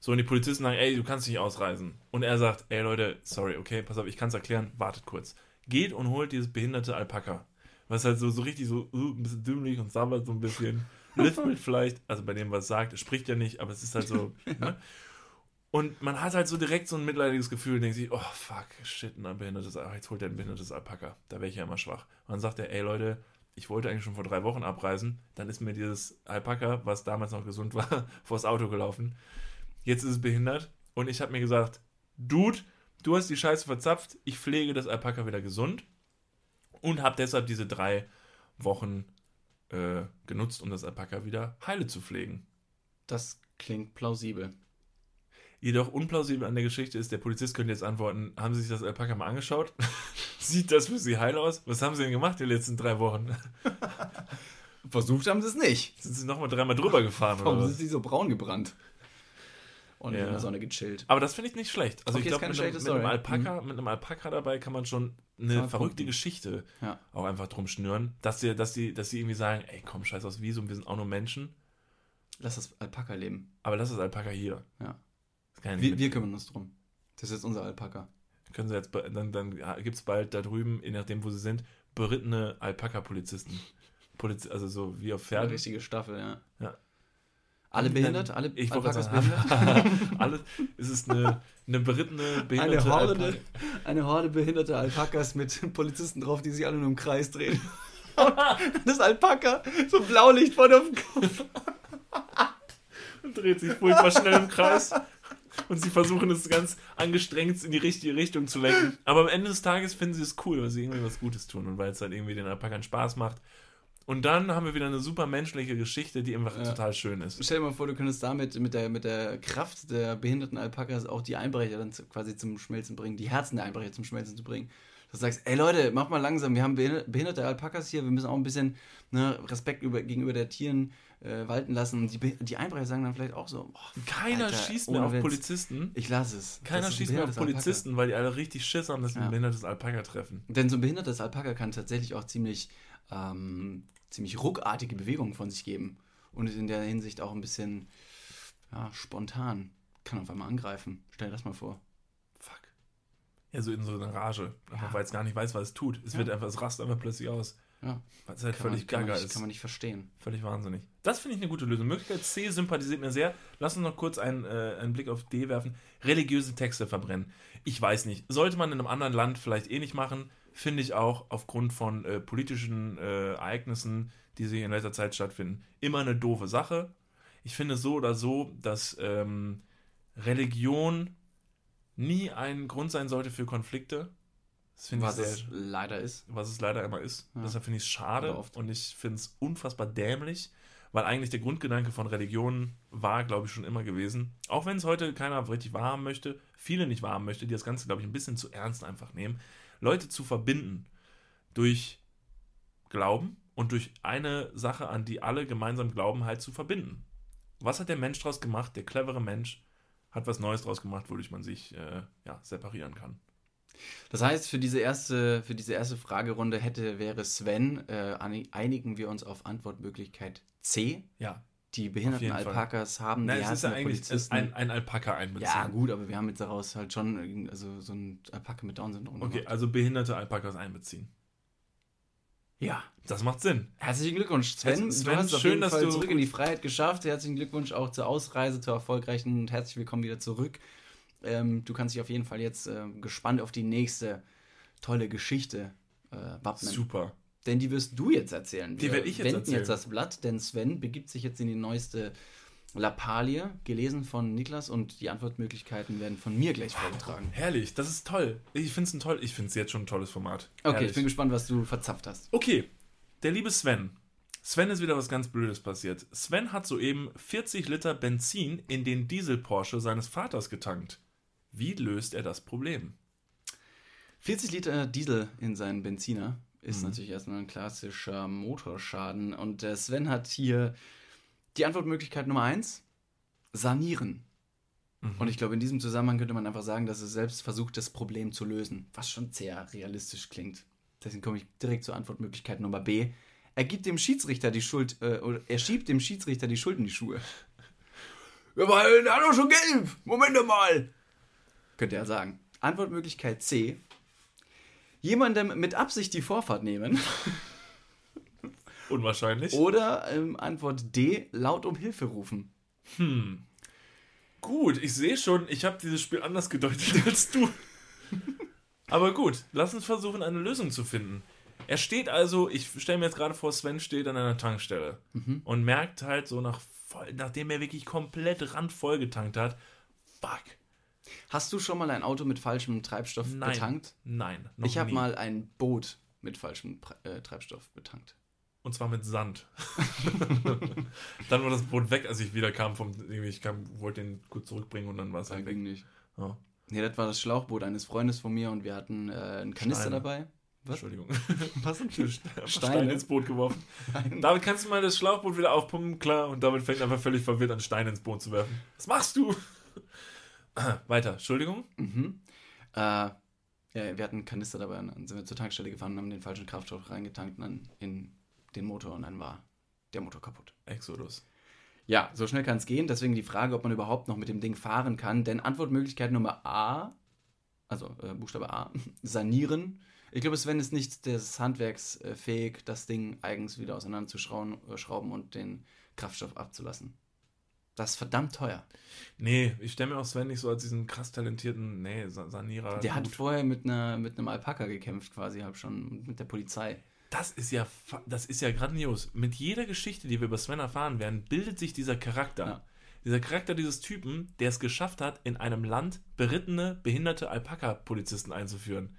So, und die Polizisten sagen, ey, du kannst nicht ausreisen. Und er sagt, ey Leute, sorry, okay, pass auf, ich kann's erklären, wartet kurz. Geht und holt dieses behinderte Alpaka. Was halt so, so richtig so uh, ein bisschen dümmlich und sabbert so ein bisschen. Lispelt vielleicht, also bei dem, was sagt, es spricht ja nicht, aber es ist halt so. ne? Und man hat halt so direkt so ein mitleidiges Gefühl und denkt sich, oh fuck, shit, ein behindertes, ach, jetzt holt er ein behindertes Alpaka. Da wäre ich ja immer schwach. Und dann sagt er, ey Leute, ich wollte eigentlich schon vor drei Wochen abreisen. Dann ist mir dieses Alpaka, was damals noch gesund war, vors Auto gelaufen. Jetzt ist es behindert. Und ich habe mir gesagt, Dude, du hast die Scheiße verzapft. Ich pflege das Alpaka wieder gesund. Und habe deshalb diese drei Wochen äh, genutzt, um das Alpaka wieder heile zu pflegen. Das klingt plausibel. Jedoch unplausibel an der Geschichte ist, der Polizist könnte jetzt antworten, haben Sie sich das Alpaka mal angeschaut? Sieht das für Sie heil aus? Was haben Sie denn gemacht die letzten drei Wochen? Versucht haben sie es nicht. Sind Sie nochmal dreimal drüber gefahren oder Warum was? sind sie so braun gebrannt? Und Ja. in der Sonne gechillt. Aber das finde ich nicht schlecht. Also Okay, ich glaube, mit, einem- mit, einem Story. Mhm. Alpaka, mit einem Alpaka dabei kann man schon eine man verrückte punkten. Geschichte Ja. auch einfach drum schnüren, dass die, dass die, dass die irgendwie sagen, ey komm, scheiß aus Visum, wir sind auch nur Menschen, Lass das Alpaka leben. aber lass das Alpaka hier. Ja. Ja Wir, wir kümmern uns drum. Das ist jetzt unser Alpaka. können sie jetzt, dann, dann gibt es bald da drüben, je nachdem wo sie sind, berittene Alpaka-Polizisten. Poliz also so wie auf Eine Pferden. richtige Staffel, ja. Ja. Alle behindert? Alle Ich Alpakas behindert? sagen, alles, es ist eine, eine berittene, behinderte Eine Horde, Alpaka. eine Horde behinderter Alpakas mit Polizisten drauf, die sich alle nur im Kreis drehen. Das Alpaka, so Blaulicht vor dem Kopf. und dreht sich furchtbar schnell im Kreis. Und sie versuchen es ganz angestrengt in die richtige Richtung zu lenken. Aber am Ende des Tages finden sie es cool, weil sie irgendwie was Gutes tun und weil es halt irgendwie den Alpakan Spaß macht. Und dann haben wir wieder eine super menschliche Geschichte, die einfach Ja. total schön ist. Stell dir mal vor, du könntest damit mit der, mit der Kraft der behinderten Alpakas auch die Einbrecher dann zu, quasi zum Schmelzen bringen, die Herzen der Einbrecher zum Schmelzen zu bringen. Dass du sagst, ey Leute, mach mal langsam, wir haben behinder- behinderte Alpakas hier, wir müssen auch ein bisschen ne, Respekt über, gegenüber der Tieren äh, walten lassen. Und die, die Einbrecher sagen dann vielleicht auch so, boah, Keiner Alter, schießt mehr auf. Polizisten. Ich lasse es. Keiner schießt mehr auf behindertes Alpaka. Polizisten, weil die alle richtig Schiss haben, dass sie Ja. ein behindertes Alpaka treffen. Denn so ein behindertes Alpaka kann tatsächlich auch ziemlich, ähm, ziemlich ruckartige Bewegungen von sich geben. Und in der Hinsicht auch ein bisschen ja, spontan. Kann auf einmal angreifen. Stell dir das mal vor. Fuck. Ja, so in so einer Rage. Einfach Ja. weil es gar nicht weiß, was es tut. Es Ja. wird einfach, es rast einfach plötzlich aus. Ja. Weil es halt Kann, völlig gaga ist. kann man nicht verstehen. Völlig wahnsinnig. Das finde ich eine gute Lösung. Möglichkeit C sympathisiert mir sehr. Lass uns noch kurz einen, äh, einen Blick auf D werfen. Religiöse Texte verbrennen. Ich weiß nicht. Sollte man in einem anderen Land vielleicht eh nicht machen, finde ich auch aufgrund von äh, politischen äh, Ereignissen, die sich in letzter Zeit stattfinden, immer eine doofe Sache. Ich finde so oder so, dass ähm, Religion nie ein Grund sein sollte für Konflikte. Was sehr es leider ist. was es leider immer ist. Ja. Deshalb finde ich es schade und ich finde es unfassbar dämlich, weil eigentlich der Grundgedanke von Religion war, glaube ich, schon immer gewesen. Auch wenn es heute keiner richtig wahrhaben möchte, viele nicht wahrhaben möchte, die das Ganze, glaube ich, ein bisschen zu ernst einfach nehmen, Leute zu verbinden durch Glauben und durch eine Sache, an die alle gemeinsam glauben, halt zu verbinden. Was hat der Mensch daraus gemacht? Der clevere Mensch hat was Neues daraus gemacht, wodurch man sich äh, ja, separieren kann. Das heißt, für diese erste, für diese erste Fragerunde hätte, wäre Sven, äh, einig- einigen wir uns auf Antwortmöglichkeit C. Ja, Die behinderten jeden Fall. Alpakas haben Nein, die es ist ja eigentlich Polizisten. ein, ein Alpaka einbeziehen. ja, gut, aber wir haben jetzt daraus halt schon also so ein Alpaka mit Down-Syndrom Okay, gemacht. also behinderte Alpakas einbeziehen. Ja. Das macht Sinn. Herzlichen Glückwunsch, Sven. Sven, du hast es auf schön, jeden dass Fall du- zurück in die Freiheit geschafft. Herzlichen Glückwunsch auch zur Ausreise, zur erfolgreichen und herzlich willkommen wieder zurück. Ähm, du kannst dich auf jeden Fall jetzt ähm, gespannt auf die nächste tolle Geschichte äh, wappnen. Super. Denn die wirst du jetzt erzählen. Die werd ich jetzt wenden erzählen. jetzt das Blatt, denn Sven begibt sich jetzt in die neueste Lappalie, gelesen von Niklas und die Antwortmöglichkeiten werden von mir gleich vorgetragen. Herrlich, das ist toll. Ich finde es ein toll, ich finde es jetzt schon ein tolles Format. Okay, Herrlich. ich bin gespannt, was du verzapft hast. Okay, der liebe Sven Sven ist wieder was ganz Blödes passiert. Sven hat soeben 40 Liter Benzin in den Diesel-Porsche seines Vaters getankt. Wie löst er das Problem? 40 Liter Diesel in seinen Benziner ist Mhm. natürlich erstmal ein klassischer Motorschaden. Und äh, Sven hat hier die Antwortmöglichkeit Nummer 1, sanieren. Mhm. Und ich glaube, in diesem Zusammenhang könnte man einfach sagen, dass er selbst versucht, das Problem zu lösen, was schon sehr realistisch klingt. Deswegen komme ich direkt zur Antwortmöglichkeit Nummer B. Er gibt dem Schiedsrichter die Schuld, äh, oder er schiebt dem Schiedsrichter die Schuld in die Schuhe. Ja, weil hat doch schon gelb. Moment mal. Könnte er sagen. Antwortmöglichkeit C. Jemandem mit Absicht die Vorfahrt nehmen. Unwahrscheinlich. Oder ähm, Antwort D. Laut um Hilfe rufen. Gut, ich sehe schon, ich habe dieses Spiel anders gedeutet als du. Aber gut, lass uns versuchen, eine Lösung zu finden. Er steht also, ich stelle mir jetzt gerade vor, Sven steht an einer Tankstelle und merkt halt so nach nachdem er wirklich komplett randvoll getankt hat, fuck. Hast du schon mal ein Auto mit falschem Treibstoff Nein. betankt? Nein, noch Ich habe mal ein Boot mit falschem äh, Treibstoff betankt. Und zwar mit Sand. dann war das Boot weg, als ich wieder kam vom. Ich kam, wollte den kurz zurückbringen und dann war es halt weg. nicht. Ja, Nee, das war das Schlauchboot eines Freundes von mir und wir hatten äh, einen Kanister Steine. dabei. Was? Entschuldigung. Was denn für Steine Steine? ins Boot geworfen. David, kannst du mal das Schlauchboot wieder aufpumpen? Klar. Und David fängt einfach völlig verwirrt an, Steine ins Boot zu werfen. Was machst du? Weiter. Entschuldigung. Mhm. Äh, ja, wir hatten einen Kanister dabei und dann sind wir zur Tankstelle gefahren und haben den falschen Kraftstoff reingetankt und dann in den Motor und dann war der Motor kaputt. Exodus. Ja, so schnell kann es gehen. Deswegen die Frage, ob man überhaupt noch mit dem Ding fahren kann. Denn Antwortmöglichkeit Nummer A, also äh, Buchstabe A, sanieren. Ich glaube, Sven ist nicht des Handwerks äh, fähig, das Ding eigens wieder auseinanderzuschrauben äh, schrauben und den Kraftstoff abzulassen. Das ist verdammt teuer. Nee, ich stelle mir auch Sven nicht so als diesen krass talentierten, nee, Sa- Sanierer. Der hat Gut. vorher mit, einer, mit einem Alpaka gekämpft, quasi, halb schon, mit der Polizei. Das ist ja, das ist ja grandios. Mit jeder Geschichte, die wir über Sven erfahren werden, bildet sich dieser Charakter. Ja. Dieser Charakter dieses Typen, der es geschafft hat, in einem Land berittene, behinderte Alpaka-Polizisten einzuführen.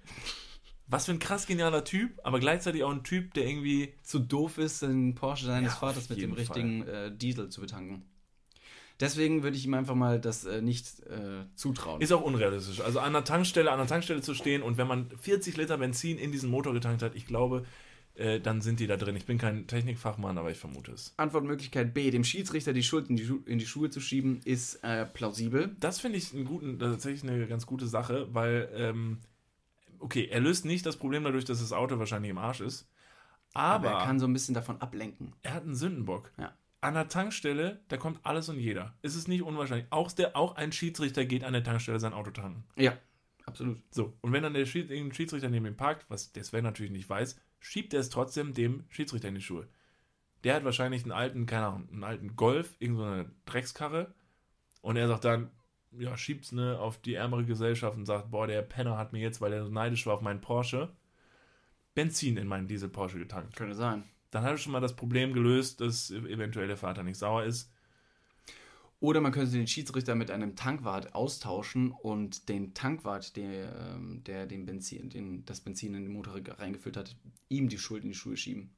Was für ein krass genialer Typ, aber gleichzeitig auch ein Typ, der irgendwie Zu doof ist, den Porsche seines Ja, Vaters mit dem jeden richtigen äh, Diesel zu betanken. Deswegen würde ich ihm einfach mal das äh, nicht äh, zutrauen. Ist auch unrealistisch. Also an der Tankstelle, an der Tankstelle zu stehen und wenn man 40 Liter Benzin in diesen Motor getankt hat, ich glaube, äh, dann sind die da drin. Ich bin kein Technikfachmann, aber ich vermute es. Antwortmöglichkeit B, dem Schiedsrichter die Schuld in die, Schu in die Schuhe zu schieben, ist äh, plausibel. Das finde ich einen guten, tatsächlich eine ganz gute Sache, weil, ähm, okay, er löst nicht das Problem dadurch, dass das Auto wahrscheinlich im Arsch ist. Aber, er kann so ein bisschen davon ablenken. er hat einen Sündenbock. Ja. An der Tankstelle, da kommt alles und jeder. Es ist nicht unwahrscheinlich. Auch, der, auch ein Schiedsrichter geht an der Tankstelle sein Auto tanken. Ja, absolut. So, und wenn dann der Schiedsrichter neben ihm parkt, was der Sven natürlich nicht weiß, schiebt er es trotzdem dem Schiedsrichter in die Schuhe. Der hat wahrscheinlich einen alten, keine Ahnung, einen alten Golf, irgendeine Dreckskarre. Und er sagt dann, ja, schiebt's ne, auf die ärmere Gesellschaft und sagt, boah, der Penner hat mir jetzt, weil er so neidisch war auf meinen Porsche, Benzin in meinen Diesel Porsche getankt. Könnte sein. Dann hat er schon mal das Problem gelöst, dass eventuell der Vater nicht sauer ist. Oder man könnte den Schiedsrichter mit einem Tankwart austauschen und den Tankwart, der, ähm, der den Benzin, den, das Benzin in den Motor reingefüllt hat, ihm die Schuld in die Schuhe schieben.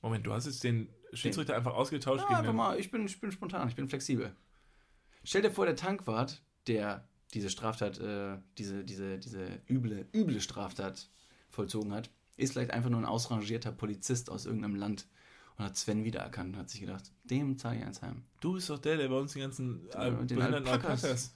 Moment, du hast jetzt den Schiedsrichter einfach ausgetauscht Ja, gegen einfach den... mal, ich bin, ich bin spontan, ich bin flexibel. Stell dir vor, der Tankwart, der diese Straftat, äh, diese, diese, diese üble, üble Straftat vollzogen hat, ist vielleicht einfach nur ein ausrangierter Polizist aus irgendeinem Land und hat Sven wiedererkannt und hat sich gedacht, dem zahle ich eins heim. Du bist doch der, der bei uns die ganzen äh, den behinderten Alpakas. Alpakas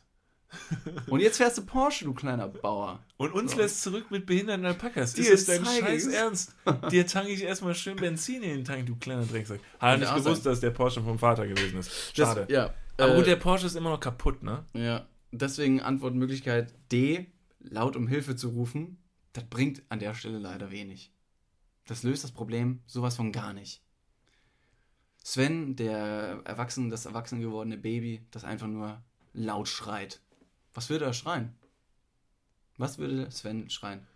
Und jetzt fährst du Porsche, du kleiner Bauer. Und uns lässt zurück mit behinderten Alpakas. Dir Ist das dein scheiß. Ernst? Dir tanke ich erstmal schön Benzin in den Tank, du kleiner Drecksack. Hat Ja, nicht gewusst, dass der Porsche vom Vater gewesen ist. Schade. Das, ja. Aber äh, gut, der Porsche ist immer noch kaputt, ne? Ja, deswegen Antwortmöglichkeit D, laut um Hilfe zu rufen. Das bringt an der Stelle leider wenig. Das löst das Problem sowas von gar nicht. Sven, der erwachsen, das erwachsen gewordene Baby, das einfach nur laut schreit. Was würde er schreien? Was würde Sven schreien?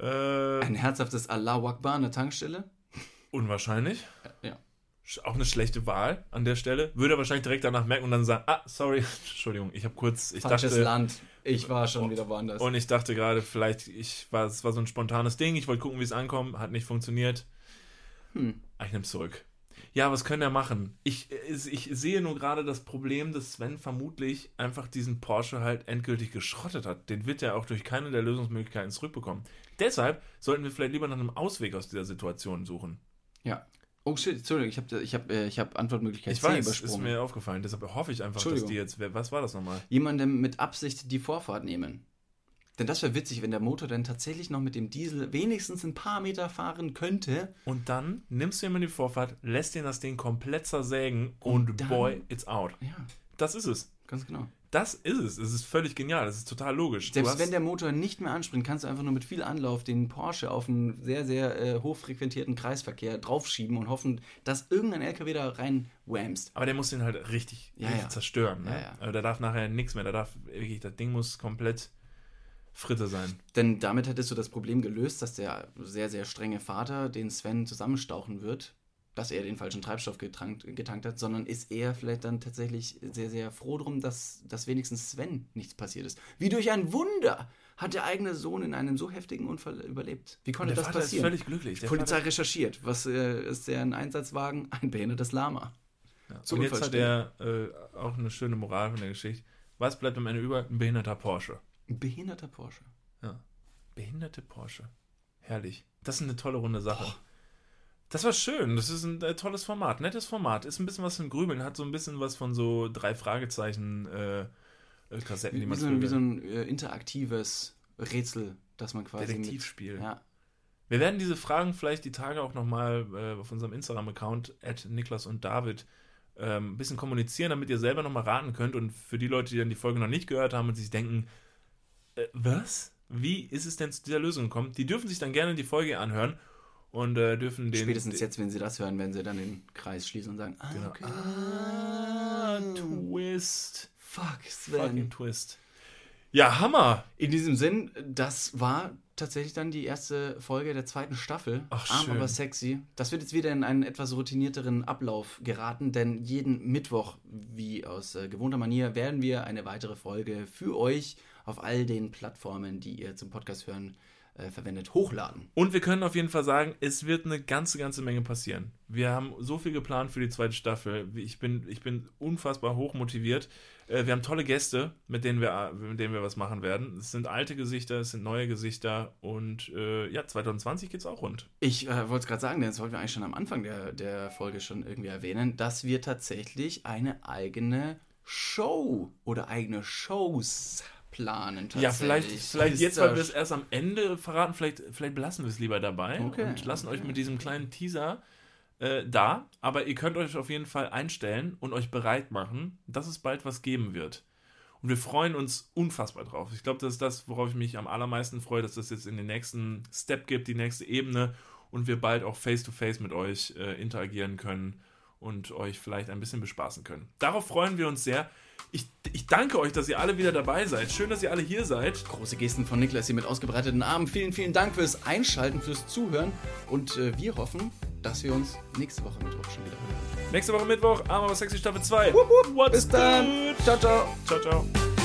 Äh, Ein herzhaftes Allahu Akbar an der Tankstelle? unwahrscheinlich. Auch eine schlechte Wahl an der Stelle. Würde er wahrscheinlich direkt danach merken und dann sagen, ah, sorry, Entschuldigung, ich habe kurz, ich Falsches dachte, Land. Ich war schon wieder woanders. und ich dachte gerade, vielleicht, ich war, es war so ein spontanes Ding, ich wollte gucken, wie es ankommt, hat nicht funktioniert. Hm. Ah, Ich nehme zurück. Ja, was können er machen? Ich, ich sehe nur gerade das Problem, dass Sven vermutlich einfach diesen Porsche halt endgültig geschrottet hat. Den wird er auch durch keine der Lösungsmöglichkeiten zurückbekommen. Deshalb sollten wir vielleicht lieber nach einem Ausweg aus dieser Situation suchen. Ja. Oh shit, Entschuldigung, ich habe ich hab, äh, ich hab Antwortmöglichkeit Ich C weiß, ist übersprungen. mir aufgefallen. Deshalb hoffe ich einfach, dass die jetzt. Was war das nochmal? Jemandem mit Absicht die Vorfahrt nehmen. Denn das wäre witzig, wenn der Motor dann tatsächlich noch mit dem Diesel wenigstens ein paar Meter fahren könnte. Und dann nimmst du ihm in die Vorfahrt, lässt ihn das Ding komplett zersägen und, Und dann- boy, it's out. Ja, Das ist es. ganz genau. Das ist es. Es ist völlig genial. Das ist total logisch. Selbst hast- wenn der Motor nicht mehr anspringt, kannst du einfach nur mit viel Anlauf den Porsche auf einen sehr, sehr äh, hochfrequentierten Kreisverkehr draufschieben und hoffen, dass irgendein LKW da rein whamst. Aber der muss den halt richtig, Ja, richtig ja. zerstören. Ne? Ja. Also der darf nachher nichts mehr. Der darf wirklich, das Ding muss komplett Fritte sein. Denn damit hättest du das Problem gelöst, dass der sehr, sehr strenge Vater den Sven zusammenstauchen wird, dass er den falschen Treibstoff getankt, getankt hat, sondern ist er vielleicht dann tatsächlich sehr, sehr froh drum, dass, dass wenigstens Sven nichts passiert ist. Wie durch ein Wunder hat der eigene Sohn in einem so heftigen Unfall überlebt. Wie konnte der das Vater passieren? ist völlig glücklich. Die Der Polizei Vater, recherchiert. Was äh, ist der ein Einsatzwagen? Ein behindertes Lama. ja. Und jetzt hat er äh, auch eine schöne Moral von der Geschichte. Was bleibt am Ende über? Ein behinderter Porsche. Ein behinderter Porsche. Ja. Behinderte Porsche. Herrlich. Das ist eine tolle runde Sache. Das war schön. Das ist ein äh, tolles Format. Nettes Format. Ist ein bisschen was zum Grübeln. Hat so ein bisschen was von so drei Fragezeichen äh, äh, Kassetten, Wie, die wie, man so, ein- wie so ein äh, interaktives Rätsel, das man quasi Detektivspiel. Mit, ja, Wir werden diese Fragen vielleicht die Tage auch nochmal äh, auf unserem Instagram-Account at Niklas und David ähm, ein bisschen kommunizieren, damit ihr selber nochmal raten könnt. Und für die Leute, die dann die Folge noch nicht gehört haben und sich denken, äh, was? Wie ist es denn zu dieser Lösung gekommen? Die dürfen sich dann gerne die Folge anhören und äh, dürfen den. Spätestens jetzt, wenn sie das hören, werden sie dann den Kreis schließen und sagen, ah, Genau. okay. Ah, Twist. Fuck, Sven. Fucking Twist. Ja, Hammer. In diesem Sinn, das war tatsächlich dann die erste Folge der zweiten Staffel. Ach, Arm schön. aber sexy. Das wird jetzt wieder in einen etwas routinierteren Ablauf geraten, denn jeden Mittwoch, wie aus äh, gewohnter Manier, werden wir eine weitere Folge für euch auf all den Plattformen, die ihr zum Podcast hören, äh, verwendet, hochladen. Und wir können auf jeden Fall sagen, es wird eine ganze, ganze Menge passieren. Wir haben so viel geplant für die zweite Staffel. Ich bin, ich bin unfassbar hoch motiviert. Äh, Wir haben tolle Gäste, mit denen wir, mit denen wir was machen werden. Es sind alte Gesichter, es sind neue Gesichter und äh, ja, 2020 geht's auch rund. Ich äh, wollte es gerade sagen, denn das wollten wir eigentlich schon am Anfang der, der Folge schon irgendwie erwähnen, dass wir tatsächlich eine eigene Show oder eigene Shows planen. Ja, vielleicht, tatsächlich. vielleicht Ist jetzt, weil wir es erst am Ende verraten, vielleicht, vielleicht belassen wir es lieber dabei Okay, und lassen euch okay. mit diesem kleinen Teaser äh, da. Aber ihr könnt euch auf jeden Fall einstellen und euch bereit machen, dass es bald was geben wird. Und wir freuen uns unfassbar drauf. Ich glaube, das ist das, worauf ich mich am allermeisten freue, dass das jetzt in den nächsten Step gibt, die nächste Ebene und wir bald auch face-to-face mit euch äh, interagieren können und euch vielleicht ein bisschen bespaßen können. Darauf freuen wir uns sehr. Ich, ich danke euch, dass ihr alle wieder dabei seid. Schön, dass ihr alle hier seid. Große Gesten von Niklas hier mit ausgebreiteten Armen. Vielen, vielen Dank fürs Einschalten, fürs Zuhören. Und äh, wir hoffen, dass wir uns nächste Woche Mittwoch schon wieder hören. Nächste Woche Mittwoch, Arm aber sexy Staffel 2. What's Bis dann. good? Ciao, ciao. Ciao, ciao.